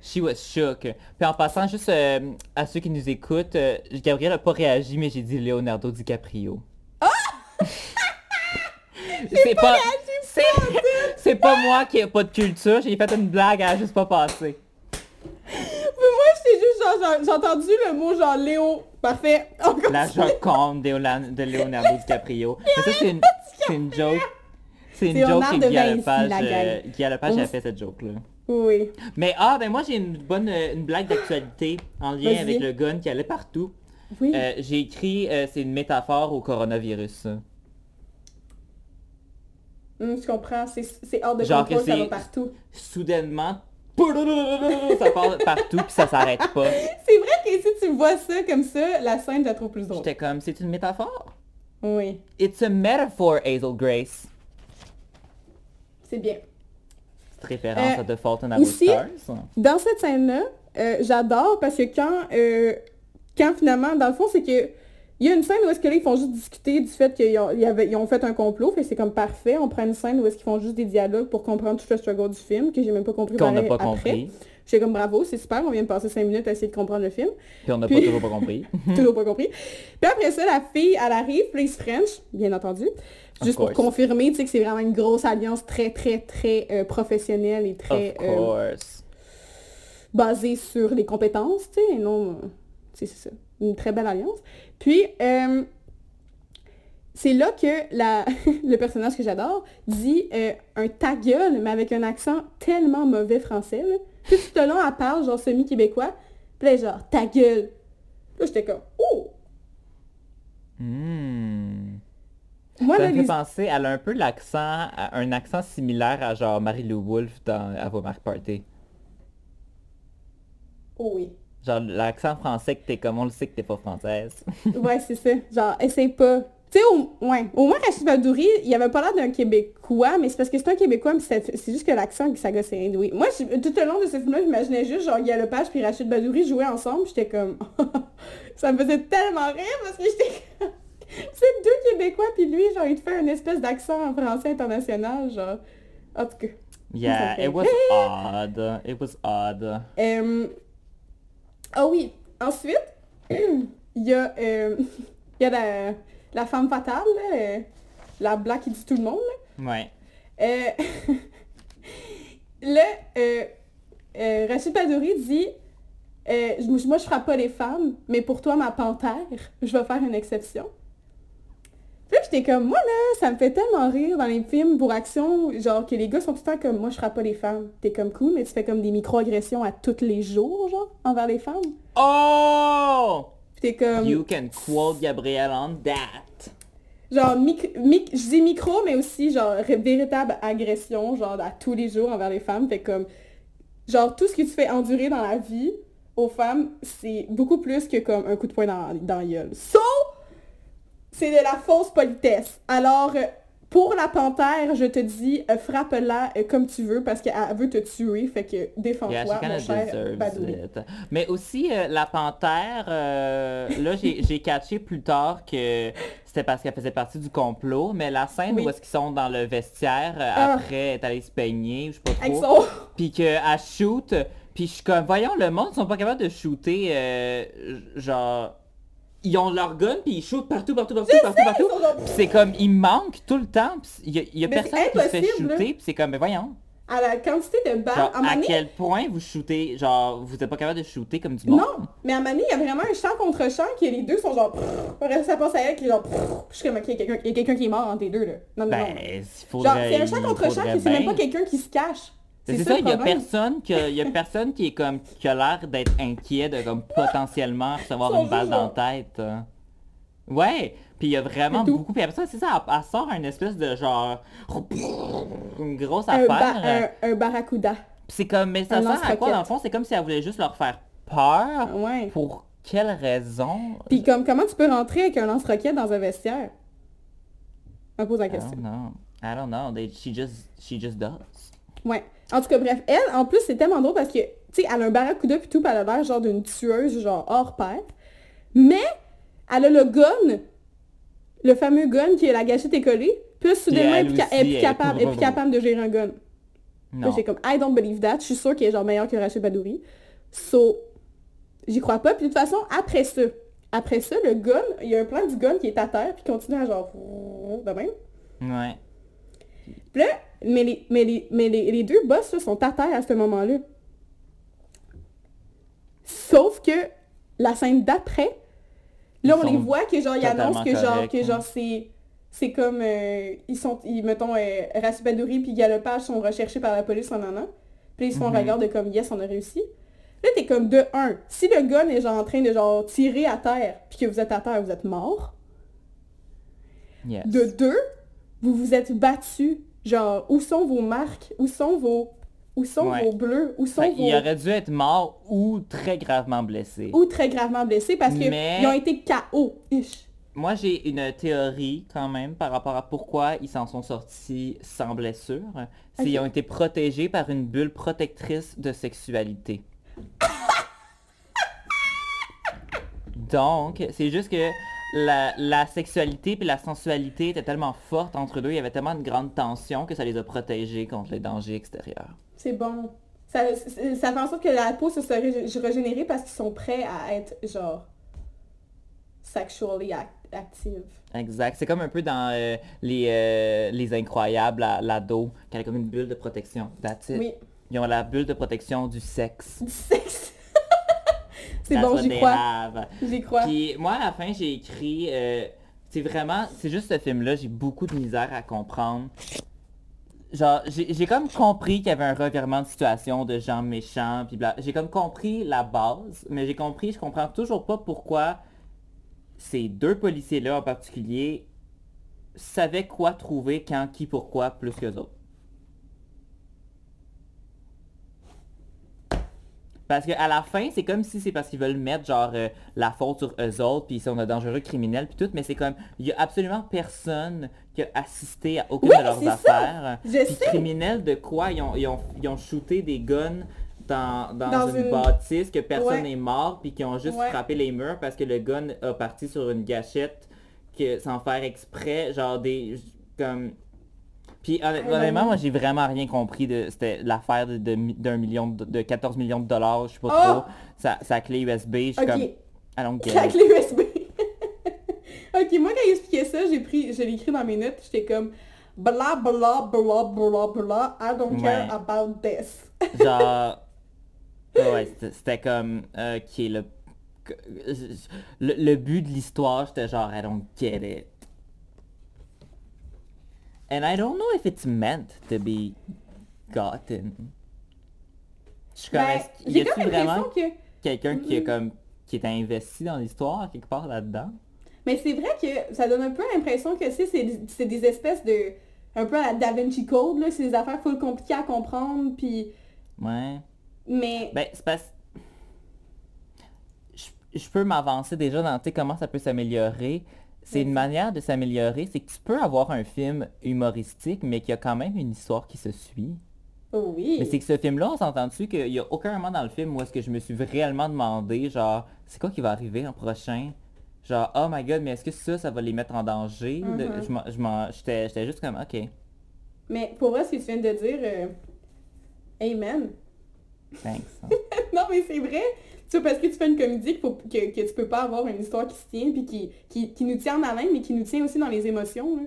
She was shook. Puis en passant, juste euh, à ceux qui nous écoutent, euh, Gabriel a pas réagi, mais j'ai dit Leonardo DiCaprio. C'est pas... C'est... c'est pas moi qui ai pas de culture, j'ai fait une blague, elle a juste pas passé. mais moi, j'étais juste j'ai entendu le mot genre Léo. Parfait. On La. Joconde de, de Leonardo DiCaprio. Mais ça, c'est une, c'est une joke. C'est une joke que Guy Lepage, la euh. Guy Lepage On a fait cette joke-là. Oui. Mais ah, ben moi j'ai une bonne euh, une blague d'actualité en lien avec le gun qui allait partout. Oui. Euh, j'ai écrit, euh, c'est une métaphore au coronavirus. Hum, je comprends. C'est hors de Genre contrôle, que ça va partout. Soudainement, ça part partout puis ça s'arrête pas. C'est vrai que si tu vois ça comme ça, la scène, je la trouve plus drôle. J'étais comme, c'est une métaphore. Oui. It's a metaphor, Hazel Grace. C'est bien. Petite référence Euh, à The Fault in Our Stars. Dans cette scène-là, euh, j'adore parce que quand, euh, quand finalement, dans le fond, c'est que il y a une scène où est-ce que là, ils font juste discuter du fait qu'ils ont, ils ont fait un complot, fait c'est comme parfait. On prend une scène où est-ce qu'ils font juste des dialogues pour comprendre tout le struggle du film, que j'ai même pas compris Qu'on n'a pas après. compris. J'étais comme bravo, c'est super, on vient de passer 5 minutes à essayer de comprendre le film. Puis on n'a pas toujours pas compris. Toujours pas compris. Puis après ça, la fille, elle arrive, please French, bien entendu. Juste pour confirmer, tu sais, que c'est vraiment une grosse alliance très, très, très euh, professionnelle et très of euh, basée sur les compétences, tu sais, et non... c'est ça. Une très belle alliance. Puis, euh, c'est là que la, le personnage que j'adore dit euh, un ta gueule, mais avec un accent tellement mauvais français. Là. Puis tout le long, elle parle genre semi-québécois. Puis là, genre, ta gueule. Là, j'étais comme, oh! Hmm. Moi, Ça là, me fait les... penser, elle a un peu l'accent, un accent similaire à genre Marie-Lou Wolfe dans marques party. Oh oui. Genre l'accent français que t'es comme on le sait que t'es pas française. Ouais, c'est ça. Genre, essaye pas. Tu sais, au, ouais. au moins, Rachid Badouri, il avait pas l'air d'un Québécois, mais c'est parce que c'est un Québécois, mais c'est c'est juste que l'accent qui ça gosse c'est hindoué. Moi, je- tout le long de ce film-là, j'imaginais juste, genre, Guy Lepage puis Rachid Badouri jouer ensemble, j'étais comme... ça me faisait tellement rire, parce que j'étais comme... c'est deux Québécois, puis lui, genre, il te fait une espèce d'accent en français international, genre... En tout cas. Yeah, it was odd. It was odd. Ah oui, ensuite, il y a, euh, il y a la, la femme fatale, là, euh, la blague qui dit tout le monde. Là. Ouais. Euh, là, euh, Rachid Badouri dit je- Moi, je frappe pas les femmes, mais pour toi, ma panthère, je vais faire une exception. Puis là, j'étais comme, moi là, ça me fait tellement rire dans les films pour action, genre que les gars sont tout le temps comme, moi je frappe pas les femmes. T'es comme cool, mais tu fais comme des micro-agressions à tous les jours, genre, envers les femmes. Oh! Puis t'es comme, You can quote Gabrielle on that. genre, mic- mic- je dis micro, mais aussi genre véritable agression, genre à tous les jours envers les femmes. Fait comme, genre tout ce que tu fais endurer dans la vie aux femmes, c'est beaucoup plus que comme un coup de poing dans, dans la gueule. So, c'est de la fausse politesse. Alors, euh, pour la panthère, je te dis, euh, frappe-la euh, comme tu veux parce qu'elle veut te tuer. Fait que Yeah, défends-toi, she mon cher it. Mais aussi, euh, la panthère, là, j'ai catché plus tard que c'était parce qu'elle faisait partie du complot, mais la scène Oui. où est-ce qu'ils sont dans le vestiaire, Ah. après, est allée se peigner, je sais pas trop, puis qu'elle shoot, puis je suis comme, voyons, le monde sont pas capables de shooter, genre... Ils ont leur gun, puis ils shootent partout, partout, partout, partout, partout. Puis c'est comme, ils manquent tout le temps, il y a, y personne qui se fait shooter, puis c'est comme, mais voyons. À la quantité de balles, Genre, à à quel point vous shootez, genre, vous êtes pas capable de shooter comme du monde? Non, mais à donné, il y a vraiment un champ contre champ que les deux sont genre... Après, ça passe à elle qui est genre... Je suis comme, ok, il y a quelqu'un- qui est mort entre les deux, là. Non, non, Ben, non. il Genre, faudrait... c'est un champ contre champ faudrait c'est même pas quelqu'un qui se cache. C'est ça, il y a personne qui, il y a personne qui est comme, qui a l'air d'être inquiet de comme potentiellement recevoir une balle dans la tête. hein. Ouais, puis il y a vraiment beaucoup, puis après ça, c'est ça, elle, elle sort un espèce de genre, une grosse Un, affaire. ba- un, un barracuda. Puis c'est comme, mais ça un sert à quoi dans le fond? C'est comme si elle voulait juste leur faire peur. Ouais. Pour quelle raison? Puis comme, comment tu peux rentrer avec un lance-roquette dans un vestiaire? On pose la I question. don't know. I don't know. They, she just, she just does. Ouais. En tout cas, bref, elle, en plus, c'est tellement drôle parce que, tu sais, elle a un barracuda pis tout, pis elle a l'air genre d'une tueuse, genre hors pair. Mais, elle a le gun, le fameux gun qui est la gâchette est collée, puis soudainement, elle, est plus elle est capable, elle est plus capable de gérer un gun. Non. j'ai comme, I don't believe that. Je suis sûre qu'elle est genre meilleure que Rachel Badouri. So, j'y crois pas. Puis de toute façon, après ça, après ça, le gun, il y a un plan du gun qui est à terre, puis continue à genre, de même. Ouais. Puis là, mais les, mais les, mais les, les deux boss là, sont à terre à ce moment-là. Sauf que la scène d'après, là, Ils on les voit que genre, ils annoncent que genre, que hein. c'est... C'est comme, euh, ils sont, ils, mettons, euh, Rassi Badouri puis Galopage sont recherchés par la police en an. Puis ils se font regarder comme, yes, on a réussi. Là, t'es comme, de un, si le gun est genre en train de genre tirer à terre, puis que vous êtes à terre, vous êtes mort. Yes. De deux, vous vous êtes battus. Genre, où sont vos marques? Où sont vos... Où sont Ouais. vos bleus? Où sont Fait vos... qu'il aurait dû être mort ou très gravement blessé. Ou très gravement blessés parce qu'ils Mais- ont été KO. Ish. Moi, j'ai une théorie quand même par rapport à pourquoi ils s'en sont sortis sans blessure. C'est qu'ils ont été protégés par une bulle protectrice de sexualité. Donc, c'est juste que la, la sexualité et la sensualité étaient tellement fortes entre eux deux, il y avait tellement de grande tension que ça les a protégés contre les dangers extérieurs. C'est bon. Ça, fait en sorte que la peau se serait régé- régénérée parce qu'ils sont prêts à être, genre, sexually ac- active. Exact. C'est comme un peu dans euh, les, euh, les incroyables à l'ado, qui a comme une bulle de protection. That's it. Oui. Ils ont la bulle de protection du sexe. Du sexe. C'est bon, j'y crois. J'y crois. Puis moi, à la fin, j'ai écrit... euh, c'est vraiment... C'est juste ce film-là, j'ai beaucoup de misère à comprendre. Genre, j'ai j'ai comme compris qu'il y avait un revirement de situation de gens méchants, puis. J'ai comme compris la base, mais j'ai compris, je comprends toujours pas pourquoi ces deux policiers-là en particulier savaient quoi trouver, quand, qui, pourquoi, plus que autres. Parce qu'à la fin, c'est comme si c'est parce qu'ils veulent mettre genre euh, la faute sur eux autres, puis ils sont de dangereux criminels, puis tout, mais c'est comme, il y a absolument personne qui a assisté à aucune Oui, de leurs c'est ça. affaires. Je Puis sais. criminels de quoi? Ils ont, ils ont, ils ont shooté des guns dans, dans, Dans une, une- bâtisse que personne Ouais. n'est mort, puis qui ont juste Ouais. frappé les murs parce que le gun a parti sur une gâchette que, sans faire exprès, genre des... comme... Puis honnêtement, moi j'ai vraiment rien compris de c'était l'affaire de, d'un million de, de 14 millions de dollars, je sais pas Oh! trop, sa, sa clé USB, je suis Ok. comme La clé USB. ok, moi quand il expliquait ça, j'ai pris, je l'ai écrit dans mes notes, j'étais comme bla bla bla bla bla, I don't care about this. Genre ouais, c'était- c'était comme qui est le, le le but de l'histoire, j'étais genre I don't get it. And I don't know if it's meant to be gotten. Je Ben, J'ai y a-tu comme vraiment que... quelqu'un qui est Mm. comme qui est investi dans l'histoire quelque part là-dedans? Mais c'est vrai que ça donne un peu l'impression que c'est des espèces de... Un peu à la Da Vinci Code, là. C'est des affaires full compliquées à comprendre, puis... Ouais. Mais... Ben, c'est parce... Je, je peux m'avancer déjà dans, tu sais, comment ça peut s'améliorer. C'est une manière de s'améliorer, c'est que tu peux avoir un film humoristique, mais qu'il y a quand même une histoire qui se suit. Oui. Mais c'est que ce film-là, on s'entend-tu qu'il n'y a aucun moment dans le film où est-ce que je me suis réellement demandé, genre, c'est quoi qui va arriver en prochain? Genre, oh my god, mais est-ce que ça, ça va les mettre en danger? Mhm. je m'en- je m'en- J'étais juste comme, ok, Mais pour vrai, ce que tu viens de dire... euh, Amen. thanks. non, mais c'est vrai. Tu sais, parce que tu fais une comédie faut, que, que tu peux pas avoir une histoire qui se tient, puis qui, qui, qui nous tient en haleine, mais qui nous tient aussi dans les émotions. là.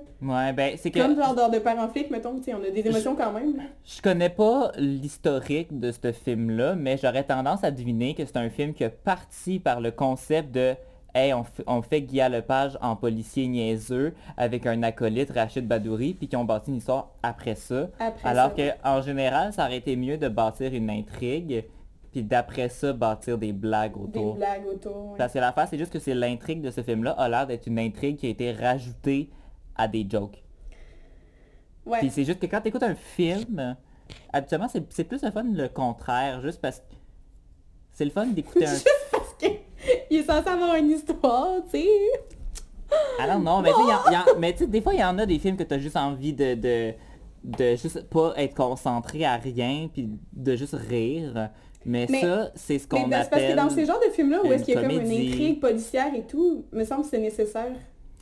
Ouais, ben, c'est que... Comme genre de père en flic, mettons, tu sais, on a des émotions quand même. là. Je connais pas l'historique de ce film-là, mais j'aurais tendance à deviner que c'est un film qui a parti par le concept de Hey, on, fait Guy Lepage en policier niaiseux avec un acolyte, Rachid Badouri, puis qui ont bâti une histoire après ça. Après Alors ça. que en général, ça aurait été mieux de bâtir une intrigue, puis d'après ça, bâtir des blagues Des autour. blagues autour. Parce que l'affaire, c'est juste que c'est l'intrigue de ce film-là a l'air d'être une intrigue qui a été rajoutée à des jokes. Ouais. Puis c'est juste que quand tu écoutes un film, habituellement c'est c'est plus le fun le contraire, juste parce que c'est le fun d'écouter un... Juste parce que il est censé avoir une histoire, tu sais. Ah non, mais tu sais, des fois il y en a des films que tu as juste envie de, de, de juste pas être concentré à rien, puis de juste rire. Mais, Mais- ça, c'est ce qu'on c'est parce que appelle... dans ces genres de films-là, où est-ce qu'il y a comme une intrigue policière et tout, me semble que c'est nécessaire.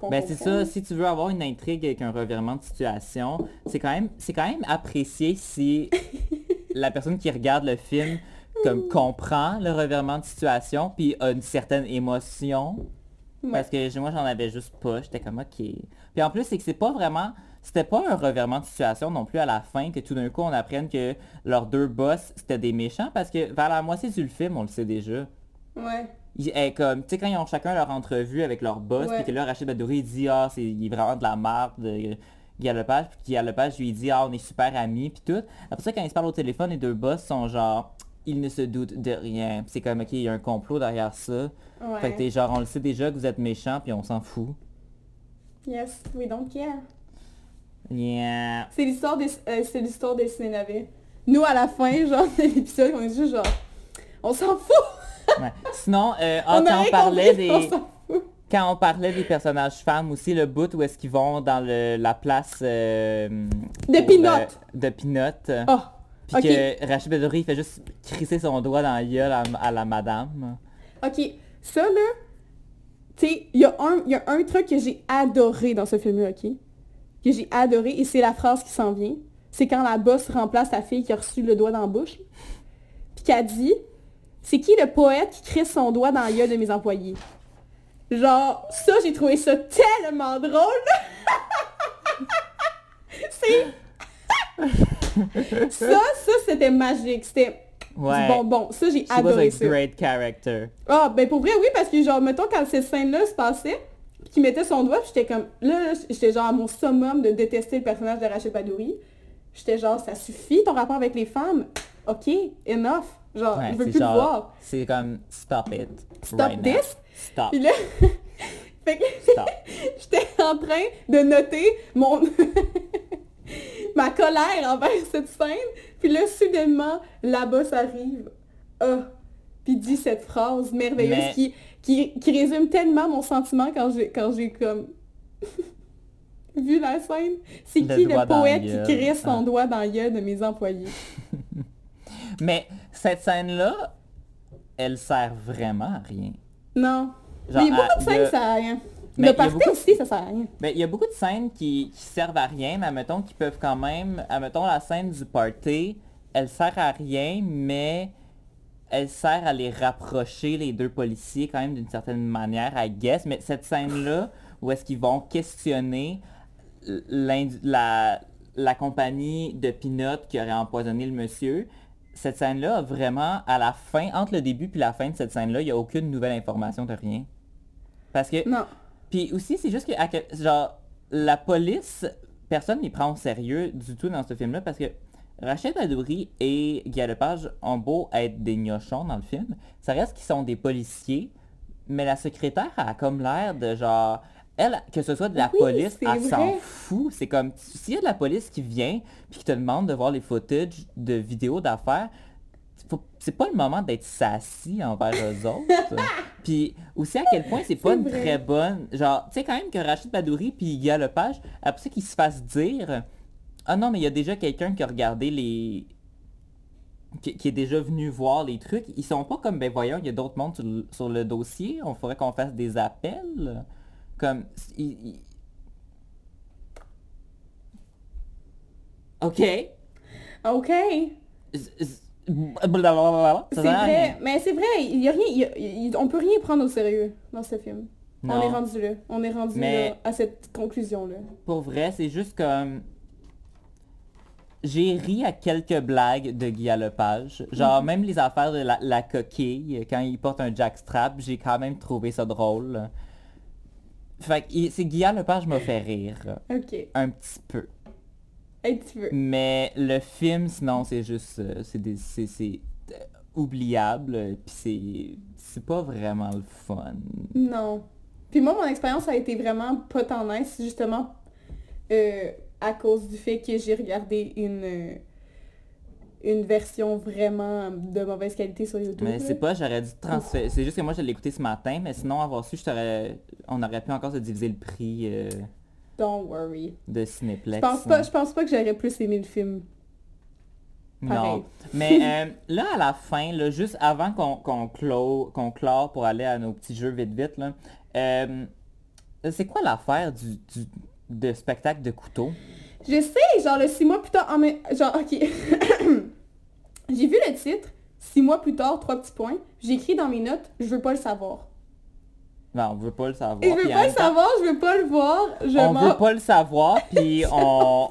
Ben c'est ça, si tu veux avoir une intrigue avec un revirement de situation, c'est quand même c'est quand même apprécié si la personne qui regarde le film comme comprend le revirement de situation puis a une certaine émotion. Ouais. Parce que moi j'en avais juste pas, j'étais comme ok. Puis en plus c'est que c'est pas vraiment c'était pas un revirement de situation non plus à la fin que tout d'un coup on apprenne que leurs deux boss c'était des méchants parce que vers la moitié du film on le sait déjà. Ouais. Il comme, tu sais, quand ils ont chacun leur entrevue avec leur boss, puis que là, Rachid Badouri, il dit, ah, c'est, il est vraiment de la merde, euh, Guy Lepage, puis Guy Lepage lui dit, ah, on est super amis, puis tout. Après ça, quand ils se parlent au téléphone, les deux boss sont genre, ils ne se doutent de rien. Puis c'est comme, ok, il y a un complot derrière ça. Ouais. Fait que t'es genre, on le sait déjà que vous êtes méchants, puis on s'en fout. Yes, we don't care. Yeah. C'est l'histoire des, euh, c'est l'histoire des ciné-navets. Nous, à la fin, genre, de l'épisode, on est juste genre, on s'en fout! Ouais. Sinon, euh, ah, on quand on parlait compris, on des... s'en fout. Quand on parlait des personnages femmes aussi, le bout où est-ce qu'ils vont dans le, la place... euh, De Pinot. de Pinot. Oh, Puis ok, que Rachid Badouri il fait juste crisser son doigt dans la gueule à, à la madame. ok. Ça, là, tu sais, il y, a un- il y a un truc que j'ai adoré dans ce film-là, ok? Que j'ai adoré, et c'est la phrase qui s'en vient. C'est quand la boss remplace la fille qui a reçu le doigt dans la bouche. Puis qu'elle dit, c'est qui le poète qui crisse son doigt dans gueule de mes employés? Genre, ça, j'ai trouvé ça tellement drôle. c'est... ça, ça, c'était magique. C'était Ouais. du bonbon. Ça, j'ai She was a adoré ça. great character. Ah, ben pour vrai, oui, parce que genre, mettons, quand cette scène-là se passait, qu'il mettait son doigt, j'étais comme, là, j'étais genre à mon summum de détester le personnage de Rachel Badouri. J'étais genre, ça suffit ton rapport avec les femmes? Ok, enough. Genre, Ouais, je veux plus genre- le voir. C'est comme stop it. Stop right now. this? Stop. Puis là, fait que Stop. j'étais en train de noter mon ma colère envers cette scène. Puis là, soudainement, la boss arrive. Ah! Puis dit cette phrase merveilleuse Mais- qui, qui, qui résume tellement mon sentiment quand j'ai quand j'ai comme vu la scène. C'est qui le poète qui crisse son Ah. doigt dans gueule de mes employés? Mais cette scène-là, elle sert vraiment à rien. Non. Genre, Mais il y a beaucoup de scènes, ça sert à rien. Mais Le party beaucoup- aussi, ça sert à rien. Ben, il y a beaucoup de scènes qui, qui servent à rien, mais admettons qui peuvent quand même... Admettons la scène du party, elle sert à rien, mais elle sert à les rapprocher, les deux policiers, quand même d'une certaine manière, I guess. Mais cette scène-là, où est-ce qu'ils vont questionner la, la compagnie de Pinot qui aurait empoisonné le monsieur, cette scène-là, vraiment, à la fin, entre le début puis la fin de cette scène-là, il n'y a aucune nouvelle information de rien. Parce que Non. puis aussi, c'est juste que, à genre, la police personne ne les prend au sérieux du tout dans ce film-là parce que Rachel Badouri et Guy Lepage ont beau être des gnochons dans le film, ça reste qu'ils sont des policiers, mais la secrétaire a comme l'air de genre... Elle, que ce soit de la Oui, police, elle s'en fout. C'est comme, s'il y a de la police qui vient puis qui te demande de voir les footage de vidéos d'affaires, c'est pas le moment d'être sassy envers eux autres. puis aussi à quel point c'est pas une vrai. très bonne... Genre, tu sais quand même que Rachid Badouri puis Guy Lepage, après ça qu'ils se fassent dire... Ah non, mais il y a déjà quelqu'un qui a regardé les... Qui, qui est déjà venu voir les trucs. Ils sont pas comme, ben voyons, il y a d'autres mondes sur le, sur le dossier. On faudrait qu'on fasse des appels. Comme... Ok. OK. C'est vrai. Mais c'est vrai, il y a rien, il y a- il- on peut rien prendre au sérieux dans ce film. On est rendu là. On est rendu Mais- là, à cette conclusion-là. Pour vrai, c'est juste comme... J'ai ri à quelques blagues de Guy Lepage. Genre, même les affaires de la, la coquille, quand il porte un jackstrap, j'ai quand même trouvé ça drôle. Fait que c'est Guy Lepage m'a fait rire. OK. Un petit peu. Un petit peu. Mais le film, sinon, c'est juste... euh, C'est des- c'est- c'est, euh, oubliable, puis c'est... C'est pas vraiment le fun. Non. Puis moi, mon expérience a été vraiment pas tant nice, justement, euh, à cause du fait que j'ai regardé une, euh, une version vraiment de mauvaise qualité sur YouTube. Mais c'est pas, j'aurais dû transférer. C'est juste que moi, je l'ai écouté ce matin, mais sinon, avoir su, je t'aurais- on aurait pu encore se diviser le prix euh, Don't worry. de Cinéplex. Je pense pas, je pense pas que j'aurais plus aimé le film. pareil. Non. Mais euh, là, à la fin, là, juste avant qu'on clore pour aller à nos petits jeux vite vite, là, euh, c'est quoi l'affaire du, du- de spectacle de couteau? Je sais, genre le six mois plus tard, en même- genre ok. j'ai vu le titre, six mois plus tard, trois petits points. J'ai écrit dans mes notes, je veux pas le savoir. Non, on veut pas le savoir. Je veux puis pas le temps, savoir, je veux pas le voir, je On veut pas le savoir, puis on,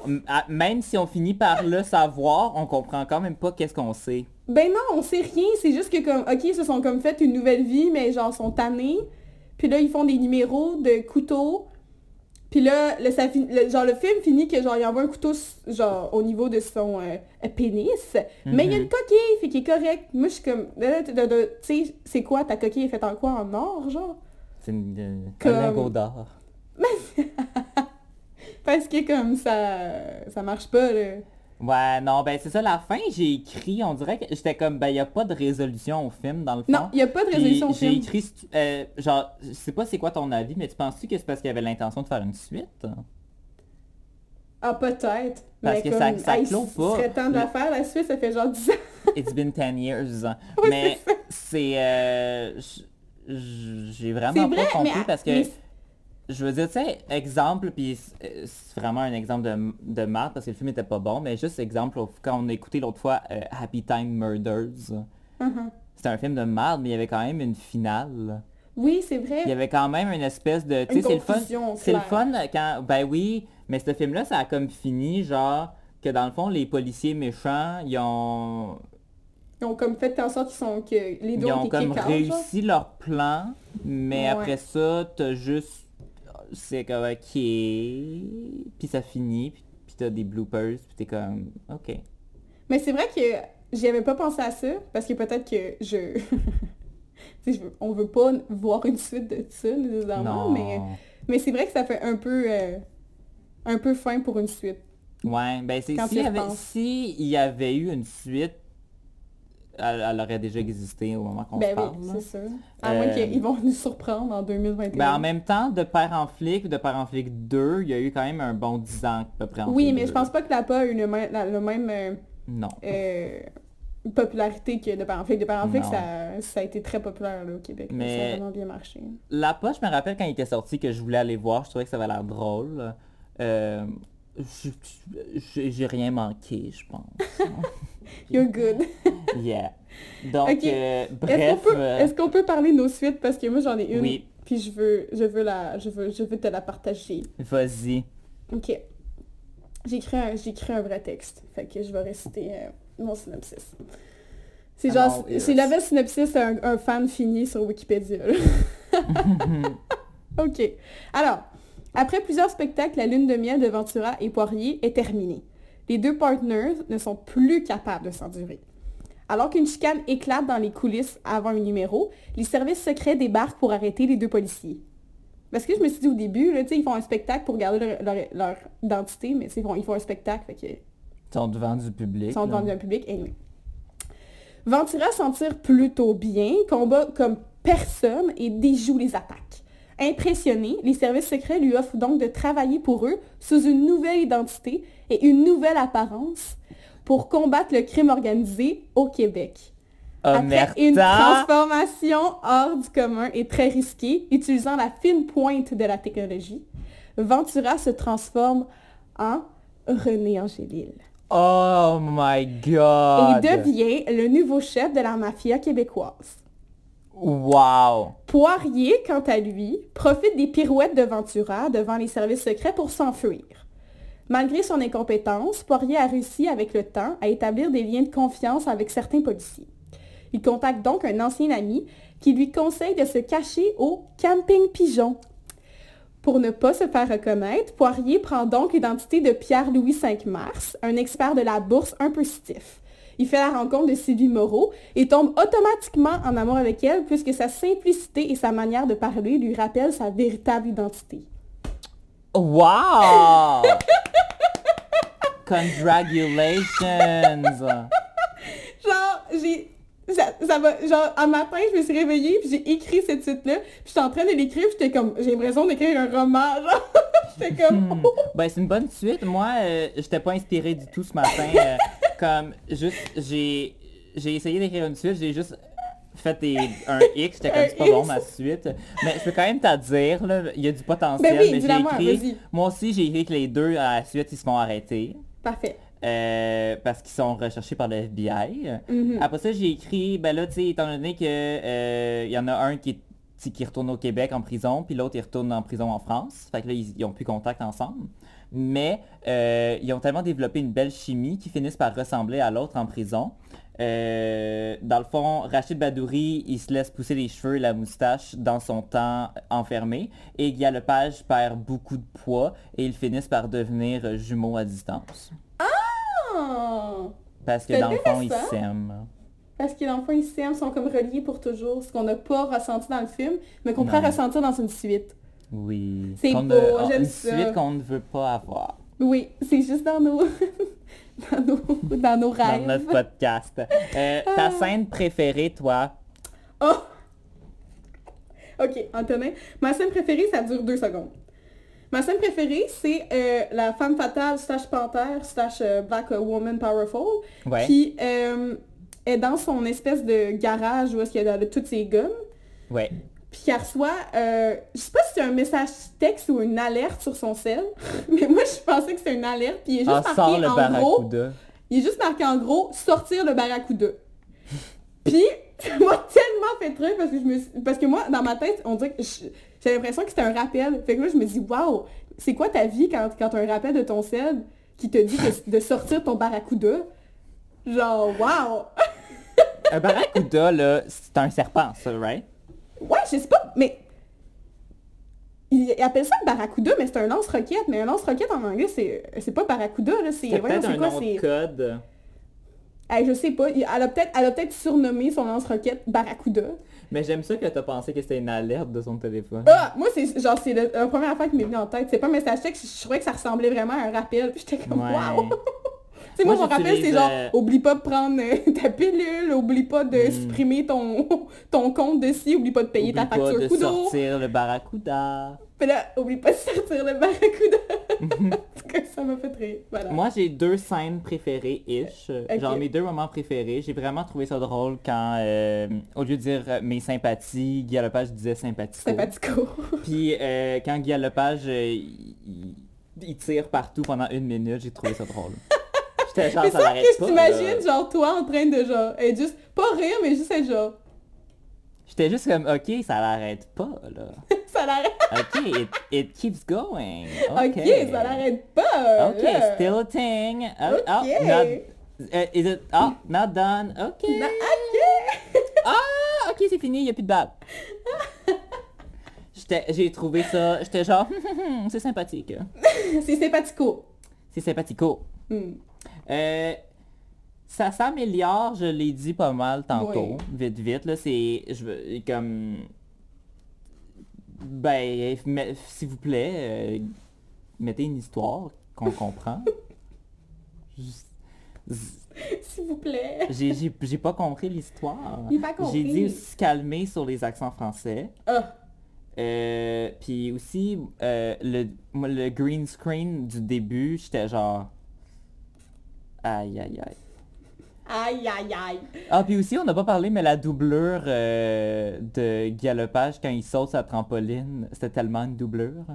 même si on finit par le savoir, on comprend quand même pas qu'est-ce qu'on sait. Ben non, on sait rien, c'est juste que comme, ok, ils se sont comme fait une nouvelle vie, mais genre sont tannés. Puis là, ils font des numéros de couteaux. Puis là, le, ça le- genre le film finit que genre il envoie un couteau genre au niveau de son euh, pénis. Mais il y a Mhm. une coquille, fait qu'il est correct. Moi je suis comme, de- tu sais, c'est quoi ta coquille est faite en quoi? En or, genre? C'est une, euh, Comme- un lingot d'or. Parce que comme ça, ça marche pas là. Ouais, non, ben c'est ça, la fin, j'ai écrit, on dirait que j'étais comme, ben il a pas de résolution au film, dans le fond. Non, il y a pas de Puis résolution au J'ai film. écrit, euh, genre, je sais pas c'est quoi ton avis, mais tu penses-tu que c'est parce qu'il avait l'intention de faire une suite? Ah peut-être. Parce mais que comme, ça- ça hey, clôt pas. serait temps de la faire, la suite, ça fait genre 10 ans. It's been 10 years. Ouais, mais c'est euh, j'ai vraiment vrai, pas compris parce que... mais Je veux dire, tu sais, exemple, puis c'est c'est vraiment un exemple de, de parce que le film était pas bon, mais juste exemple, quand on a écouté l'autre fois euh, Happy Time Murders, Uh-huh. c'était un film de marde, mais il y avait quand même une finale. Oui, c'est vrai. Il y avait quand même une espèce de... Tu sais, c'est le fun. C'est le fun quand... Ben oui, mais ce film-là, ça a comme fini, genre, que dans le fond, les policiers méchants, ils ont... Ils ont comme fait en sorte qu'ils sont que les deux Ils ont ont été comme genre. réussi leur plan, mais Ouais. après ça, t'as juste... C'est comme ok, puis ça finit, puis, puis t'as des bloopers, puis t'es comme ok. Mais c'est vrai que j'y avais pas pensé à ça, parce que peut-être que je... veux- on veut pas voir une suite de ça, nécessairement, Non. mais, mais c'est vrai que ça fait un peu... euh, un peu fin pour une suite. Ouais, ben c'est y avait, repenses. si il y avait eu une suite, elle, elle aurait déjà existé au moment qu'on Ben se parle. oui, c'est sûr. À moins Euh, qu'ils vont nous surprendre en 2021. Ben en même temps, de Père en flic ou de Père en flic 2, il y a eu quand même un bon 10 ans à peu près entre oui, mais deux. je pense pas que la PA a eu le même, la- le même euh, Non. euh, popularité que de Parents Flics. De Parents Flics, Non. ça, ça a été très populaire là, au Québec. là. Ça Mais- a vraiment bien marché. La poche, je me rappelle quand il était sorti que je voulais aller voir, je trouvais que ça avait l'air drôle. J'ai rien manqué, je pense. You're good. yeah. Donc, euh, Est-ce qu'on bref, peut, euh, est-ce qu'on peut parler de nos suites? Parce que moi j'en ai une. Oui. Puis je veux, je veux la, je veux, je veux te la partager. vas-y. Ok. J'ai écrit un, un vrai texte. Fait que je vais réciter euh, mon synopsis. C'est genre, c'est le synopsis un, un fan fini sur Wikipédia. ok. Alors, Après plusieurs spectacles, la lune de miel de Ventura et Poirier est terminée. Les deux partners ne sont plus capables de s'endurer. Alors qu'une chicane éclate dans les coulisses avant un numéro, les services secrets débarquent pour arrêter les deux policiers. Parce que je me suis dit au début, là, ils font un spectacle pour garder leur, leur- leur identité, mais c'est bon, ils font un spectacle, fait que Ils sont devant du public. ils sont devant un public. Anyway. Ventura s'en tire plutôt bien, combat comme personne et déjoue les attaques. Impressionné, les services secrets lui offrent donc de travailler pour eux sous une nouvelle identité et une nouvelle apparence pour combattre le crime organisé au Québec. Après une transformation hors du commun et très risquée, utilisant la fine pointe de la technologie, Ventura se transforme en René Angélil Oh my et god. devient le nouveau chef de la mafia québécoise. Wow. Poirier, quant à lui, profite des pirouettes de Ventura devant les services secrets pour s'enfuir. Malgré son incompétence, Poirier a réussi avec le temps à établir des liens de confiance avec certains policiers. Il contacte donc un ancien ami qui lui conseille de se cacher au camping pigeon. Pour ne pas se faire reconnaître, Poirier prend donc l'identité de Pierre-Louis Cinq-Mars, un expert de la bourse un peu stiff. Il fait la rencontre de Sylvie Moreau et tombe automatiquement en amour avec elle puisque sa simplicité et sa manière de parler lui rappellent sa véritable identité. Wow. Congratulations. Genre, j'ai... Ça, ça va, genre, un matin, je me suis réveillée, puis j'ai écrit cette suite-là, puis j'étais en train de l'écrire, puis j'étais comme, j'ai l'impression d'écrire un roman, genre, j'étais comme, Hmm. Ben c'est une bonne suite. Moi, euh, j'étais pas inspiré du tout ce matin. euh, comme juste, j'ai j'ai essayé d'écrire une suite, j'ai juste fait des- un X, j'étais comme c'est pas bon ma suite. Mais je peux quand même te dire, là, il y a du potentiel, Ben oui, mais j'ai écrit. Moi aussi j'ai écrit que les deux à la suite ils se font arrêter. parfait. euh, parce qu'ils sont recherchés par le FBI. Mhm. Après ça, j'ai écrit, ben là, tu sais, étant donné que euh, y en a un qui, qui qui retourne au Québec en prison, puis l'autre il retourne en prison en France. Fait que là, ils, ils ont plus contact ensemble. Mais euh, ils ont tellement développé une belle chimie qu'ils finissent par ressembler à l'autre en prison. Euh, dans le fond, Rachid Badouri, il se laisse pousser les cheveux et la moustache dans son temps enfermé. Et Guy Lepage perd beaucoup de poids et ils finissent par devenir jumeaux à distance. Oh! Parce que dans le fond, ils s'aiment. Parce que dans le fond, ils s'aiment, sont comme reliés pour toujours, ce qu'on n'a pas ressenti dans le film, mais qu'on pourrait ressentir dans une suite. Oui. C'est beau, une suite qu'on ne veut pas avoir Oui, c'est juste dans nos... dans nos... dans nos dans rêves. notre podcast. Euh, Ah. ta scène préférée, toi? Oh! Ok, Antonin. Ma scène préférée, ça dure deux secondes. Ma scène préférée, c'est euh, la femme fatale slash panthère slash euh, black woman powerful Ouais. qui euh, est dans son espèce de garage où est-ce qu'il y a toutes ses guns. Ouais. Puis qu'elle reçoit, euh, je sais pas si c'est un message texte ou une alerte sur son sel, mais moi je pensais que c'était une alerte, puis il est juste Ah, marqué en gros, il est juste marqué en gros, sortir le barracuda. Puis, ça m'a tellement fait truc parce que je me suis- parce que moi, dans ma tête, on dirait que j'ai l'impression que c'était un rappel. Fait que là, je me dis, waouh, c'est quoi ta vie quand, quand t'as un rappel de ton sel qui te dit de, de sortir ton barracuda? Genre, waouh! Un barracuda, là, c'est un serpent, ça, right? Ouais, je sais pas, mais... Ils appellent ça le barracuda, mais c'est un lance-roquette. Mais un lance-roquette en anglais, c'est pas barracuda, là, c'est... Peut-être un quoi, nom c'est- de code. Je sais pas, il- elle a peut-être surnommé son lance-roquette Barracuda. Mais j'aime ça que t'as pensé que c'était une alerte de son téléphone. Ah, moi c'est genre c'est la première affaire qui m'est venue en tête. C'est pas un message texte, je trouvais que ça ressemblait vraiment à un rappel. Puis j'étais comme Ouais. waouh. Sais, moi, Moi, mon rappel, c'est genre, euh, oublie pas de prendre euh, ta pilule, oublie pas de Hmm. supprimer ton, ton compte de ci, oublie pas de payer Oublie ta pas facture de Kudo. sortir le barracuda. Puis là, oublie pas de sortir le barracuda. En tout cas, ça m'a fait rire. Voilà. Moi, j'ai deux scènes préférées, ish. Ok. Genre mes deux moments préférés. J'ai vraiment trouvé ça drôle quand, euh, au lieu de dire euh, mes sympathies, Guy Lepage disait sympathico. Sympathico. Puis euh, quand Guy Lepage, euh, il tire partout pendant une minute, j'ai trouvé ça drôle. J'étais genre, Mais ça que je t'imagine, genre, toi en train de genre, être juste, pas rire, mais juste être genre, J'étais juste comme, ok, ça l'arrête pas, là. ça l'arrête. Ok, it, it keeps going. Ok, ça l'arrête pas. Ok, là. still a thing. Oh, oh, not, uh, is it, oh, not done. Ok. Ok. Ah, ok, c'est fini, il n'y a plus de balle. J'ai trouvé ça, j'étais genre, c'est sympathique. C'est sympathico. C'est sympathico. Hmm. Euh, ça s'améliore, je l'ai dit pas mal tantôt, Oui. vite vite, là, c'est, je veux, comme, ben, s'il vous plaît, euh, mettez une histoire qu'on comprend. S'il vous plaît. J'ai, j'ai, j'ai pas compris l'histoire. J'ai pas compris. J'ai dit aussi se calmer sur les accents français. Ah, Euh, puis aussi, euh, le, le green screen du début, j'étais genre... Aïe, aïe, aïe. aïe, aïe, aïe. Ah, puis aussi, on n'a pas parlé, mais la doublure euh, de Guy Lepage quand il saute sa trampoline, c'était tellement une doublure.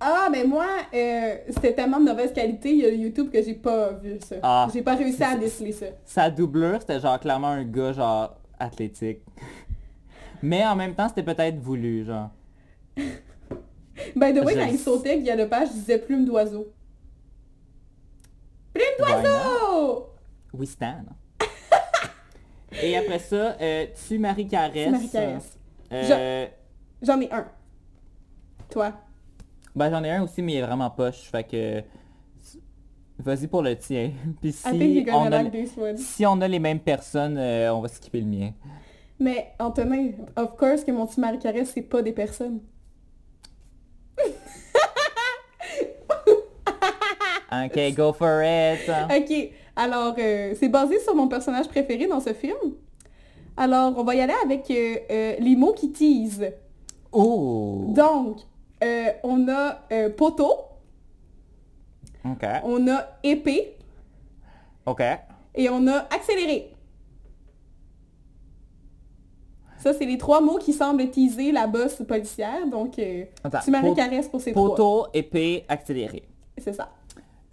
Ah, mais moi, euh, c'était tellement de mauvaise qualité, il y a YouTube que j'ai pas vu ça. Ah. j'ai pas réussi à déceler ça. Sa doublure, c'était genre clairement un gars genre athlétique. Mais en même temps, c'était peut-être voulu, genre. Ben, de way, Je quand il sautait, Guy Lepage disait plume d'oiseau. Plume d'oiseau! We stand. Et après ça, euh, tu Marie Caresse. C'est Marie-Caresse. Euh, J'en ai un. Toi? Ben j'en ai un aussi, mais il est vraiment poche, fait que... Vas-y pour le tien. Puis si on, a, si on les mêmes personnes, euh, on va skipper le mien. Mais, Antonin, of course que mon petit Marie-Caresse, c'est pas des personnes. Ok, go for it. Ok, alors, euh, c'est basé sur mon personnage préféré dans ce film. Alors, on va y aller avec euh, euh, les mots qui teasent. Oh! Donc, on a poteau, Ok. on a épée Ok. et on a accéléré. Ça, c'est les trois mots qui semblent teaser la bosse policière. Donc, Attends, tu caresse pour ces trois. Poteau, épée, accéléré. C'est ça.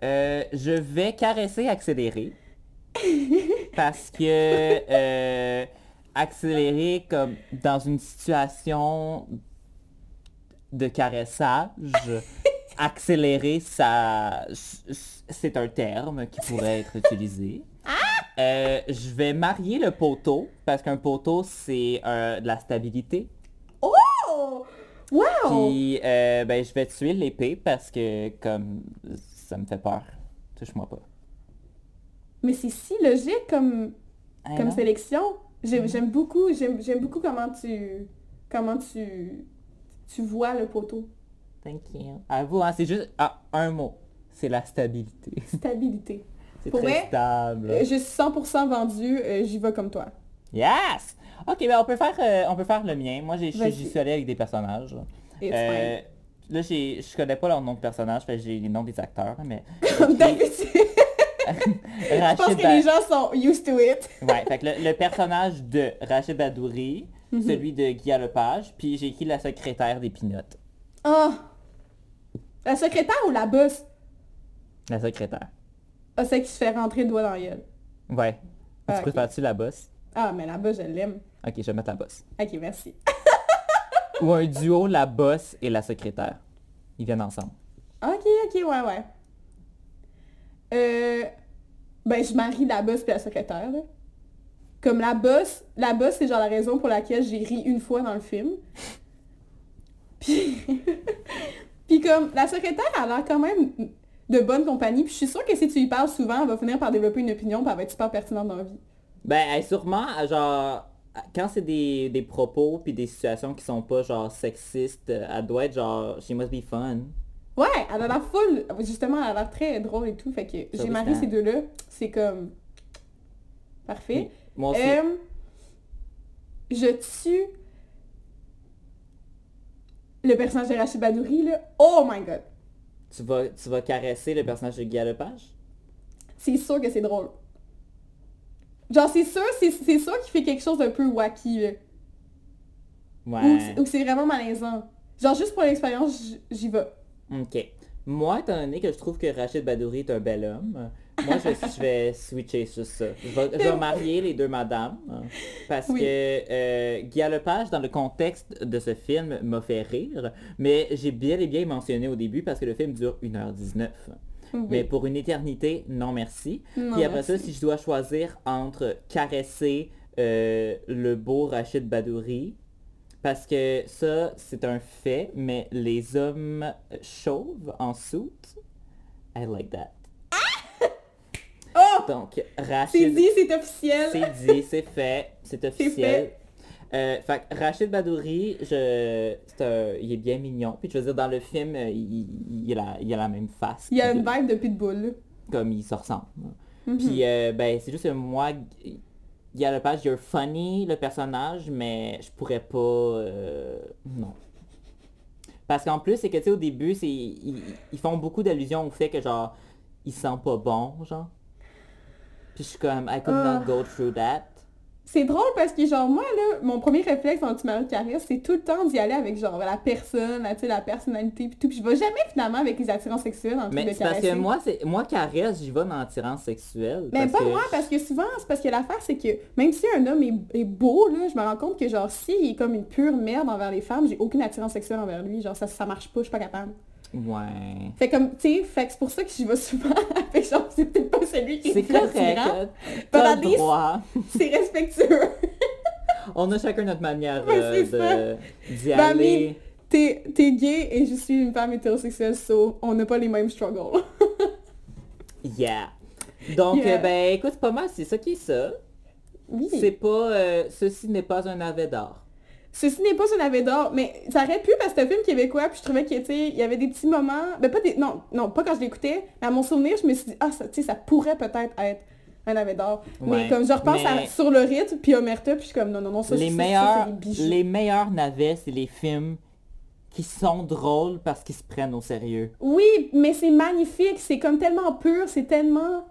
Euh, je vais caresser accélérer. parce que euh, accélérer comme dans une situation de caressage, accélérer, ça, c'est un terme qui pourrait être utilisé. Euh, je vais marier le poteau parce qu'un poteau c'est euh, de la stabilité. Oh! Wow! Puis ben, je vais tuer l'épée parce que comme ça me fait peur. Touche-moi pas. Mais c'est si logique comme, Ah, comme non? sélection. J'aime j'aime beaucoup, j'aime j'aime beaucoup comment tu comment tu tu vois le poteau. Thank you. À vous, hein, c'est juste ah, un mot. C'est la stabilité. Stabilité. C'est très vrai, stable. Euh, je suis 100% vendue, euh, j'y vais comme toi. Yes! Ok, ben on peut faire, euh, on peut faire le mien. Moi, j'y suis allé avec des personnages. It's là, j'ai- je connais pas leur nom de personnage, j'ai les noms des acteurs, mais... Comme d'habitude. Je pense que Ba- les gens sont used to it. Ouais, fait que le, le personnage de Rachid Badouri, Mhm. celui de Guy Lepage, puis j'ai écrit la secrétaire des Pinottes. Ah! La secrétaire ou la boss? La secrétaire. Ah, celle qui se fait rentrer le doigt dans la gueule. Ouais. Ah, tu ok. préfères-tu la bosse? Ah, mais la boss, je l'aime. Ok, je vais mettre la bosse. Ok, merci. Ou un duo, la bosse et la secrétaire. Ils viennent ensemble. Ok, ok, ouais, ouais. Euh, ben, je marie la boss puis la secrétaire, là. Comme la boss, la boss, c'est genre la raison pour laquelle j'ai ri une fois dans le film. Puis, puis comme, la secrétaire a l'air quand même de bonne compagnie, puis je suis sûre que si tu lui parles souvent, elle va finir par développer une opinion, puis elle va être super pertinente dans la vie. Ben, elle, sûrement, genre, quand c'est des, des propos puis des situations qui sont pas, genre, sexistes, euh, elle doit être, genre, she must be fun. Ouais, elle a l'air full, justement, elle a l'air très drôle et tout, fait que j'ai marié ces deux-là, c'est comme... Parfait. Moi aussi. Euh, je tue le personnage de Rachid Badouri, là. Oh my god! Tu, vas, tu vas caresser le personnage de Guy Lepage? C'est sûr que c'est drôle. Genre, c'est sûr, c'est c'est sûr qu'il fait quelque chose d'un peu wacky, là. Ouais. Ou c'est vraiment malaisant. Genre, juste pour l'expérience, j'y vais. Ok. Moi, étant donné que je trouve que Rachid Badouri est un bel homme, moi, je, je vais switcher sur ça. Je vais, je vais marier les deux madames, parce Oui. que euh, Guy Lepage, dans le contexte de ce film, m'a fait rire, mais j'ai bien et bien mentionné au début, parce que le film dure 1h19. Oui. Mais pour une éternité, non merci. Non, Puis après ça, si je dois choisir entre caresser euh, le beau Rachid Badouri, Parce que ça, c'est un fait, mais les hommes chauves en soute, I like that. Oh! Donc, C'est Rachid... dit, c'est officiel. C'est dit, c'est fait, c'est officiel. Fait. Euh, fait Rachid Badouri, je, un- il est bien mignon. Puis je veux dire, dans le film, euh, il, il, a, la, il a la même face. Il a une vibe de pitbull. Comme il se ressemble. Mhm. Puis euh, ben, c'est juste que moi, il y a le page You're funny, le personnage, mais je pourrais pas... euh, non. Parce qu'en plus, c'est que tu sais, au début, c'est ils, ils font beaucoup d'allusions au fait que genre, il sent pas bon, genre. Puis je suis comme, I could Ah. not go through that. C'est drôle parce que genre moi là, mon premier réflexe en anti caresse, c'est tout le temps d'y aller avec genre la personne, la, personnalité puis tout. Puis je vais jamais finalement avec les attirances sexuelles en Mais de parce que moi, c'est moi caresse, j'y vais dans l'attirance sexuelle. Mais parce pas que moi, parce que souvent, c'est parce que l'affaire, c'est que même si un homme est, est beau, là, je me rends compte que genre, s'il est comme une pure merde envers les femmes, j'ai aucune attirance sexuelle envers lui. Genre, ça, ça marche pas, je suis pas capable. Ouais. Fait comme, tu sais, fait c'est pour ça que j'y vais souvent avec genre, c'est peut-être pas celui qui est C'est correct. T'as le droit. C'est respectueux. On a chacun notre manière Ouais, euh, d'y aller. T'es gay et je suis une femme hétérosexuelle, so on n'a pas les mêmes struggles. Yeah. Donc, Yeah. euh, ben, écoute, pas mal, c'est ça qui est ça. Oui. C'est pas... euh, ceci n'est pas un navet d'or. Ceci n'est pas un navet d'or, mais ça aurait pu parce que c'est un film québécois, puis je trouvais qu'il il y avait des petits moments, ben pas des, non, non, pas quand je l'écoutais, mais à mon souvenir, je me suis dit, ah, ça, tu sais, ça pourrait peut-être être un navet d'or. Ouais, mais comme je repense mais- à Sur le rythme, puis Omerta, puis je suis comme, non, non, non, ça, les, ça, meilleurs, ça, bijoux. les meilleurs navets, c'est les films qui sont drôles parce qu'ils se prennent au sérieux. Oui, mais c'est magnifique, c'est comme tellement pur, c'est tellement...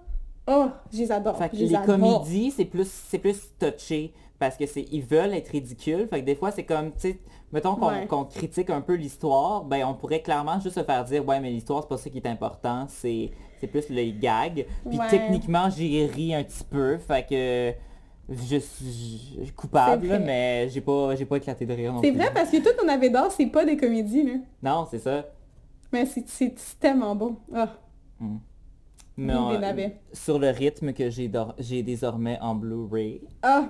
Oh, je les adore. Fait que je les les adore. comédies, c'est plus, c'est plus touché parce que c'est, ils veulent être ridicules. Fait que des fois, c'est comme, tu sais, mettons qu'on, Ouais. critique un peu l'histoire, ben on pourrait clairement juste se faire dire, ouais, mais l'histoire, c'est pas ça qui est important, c'est, c'est plus les gags. Puis Ouais. techniquement, j'ai ri un petit peu, fait que je suis coupable, mais j'ai pas, j'ai pas éclaté de rire non C'est vrai parce que tout ton navet d'or, c'est pas des comédies, là. Non, c'est ça. Mais c'est tellement bon. Ah, Mais on- sur le rythme que j'ai désormais en Blu-ray. ah,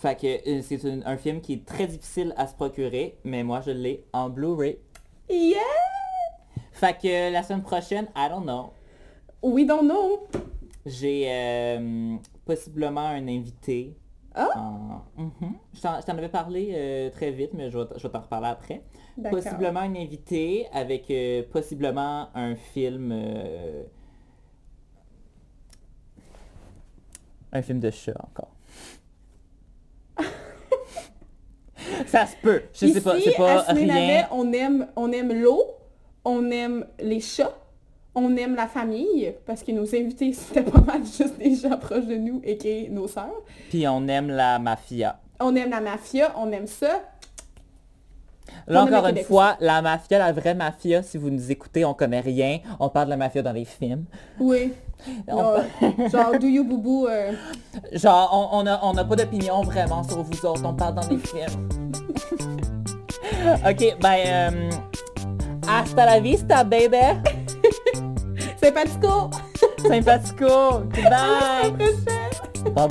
Fait que euh, c'est un film qui est très difficile à se procurer, mais moi je l'ai en Blu-ray. yeah! Fait que euh, la semaine prochaine, I don't know, We don't know. j'ai euh, possiblement un invité. Ah! en- Mhm. Je t'en je t'en avais parlé euh, très vite, mais je vais, vais t'en reparler après. D'accord. Possiblement un invité avec possiblement un film... Un film de chat encore. Ça se peut. Je sais pas, Ici, c'est pas à rien. Navet, on aime, on aime l'eau, on aime les chats, on aime la famille, parce que nos invités, c'était pas mal juste des gens proches de nous et qui nos sœurs. Puis on aime la mafia. On aime la mafia, on aime ça. Là encore une fois, la mafia, la vraie mafia, si vous nous écoutez, on connaît rien. On parle de la mafia dans les films. Oui. On Genre, Do You Boubou. euh, Genre, on on a, on a pas d'opinion vraiment sur vous autres, on parle dans les films. ok, ben, euh, hasta la vista, baby! Sympathico! Sympathico! Bye! À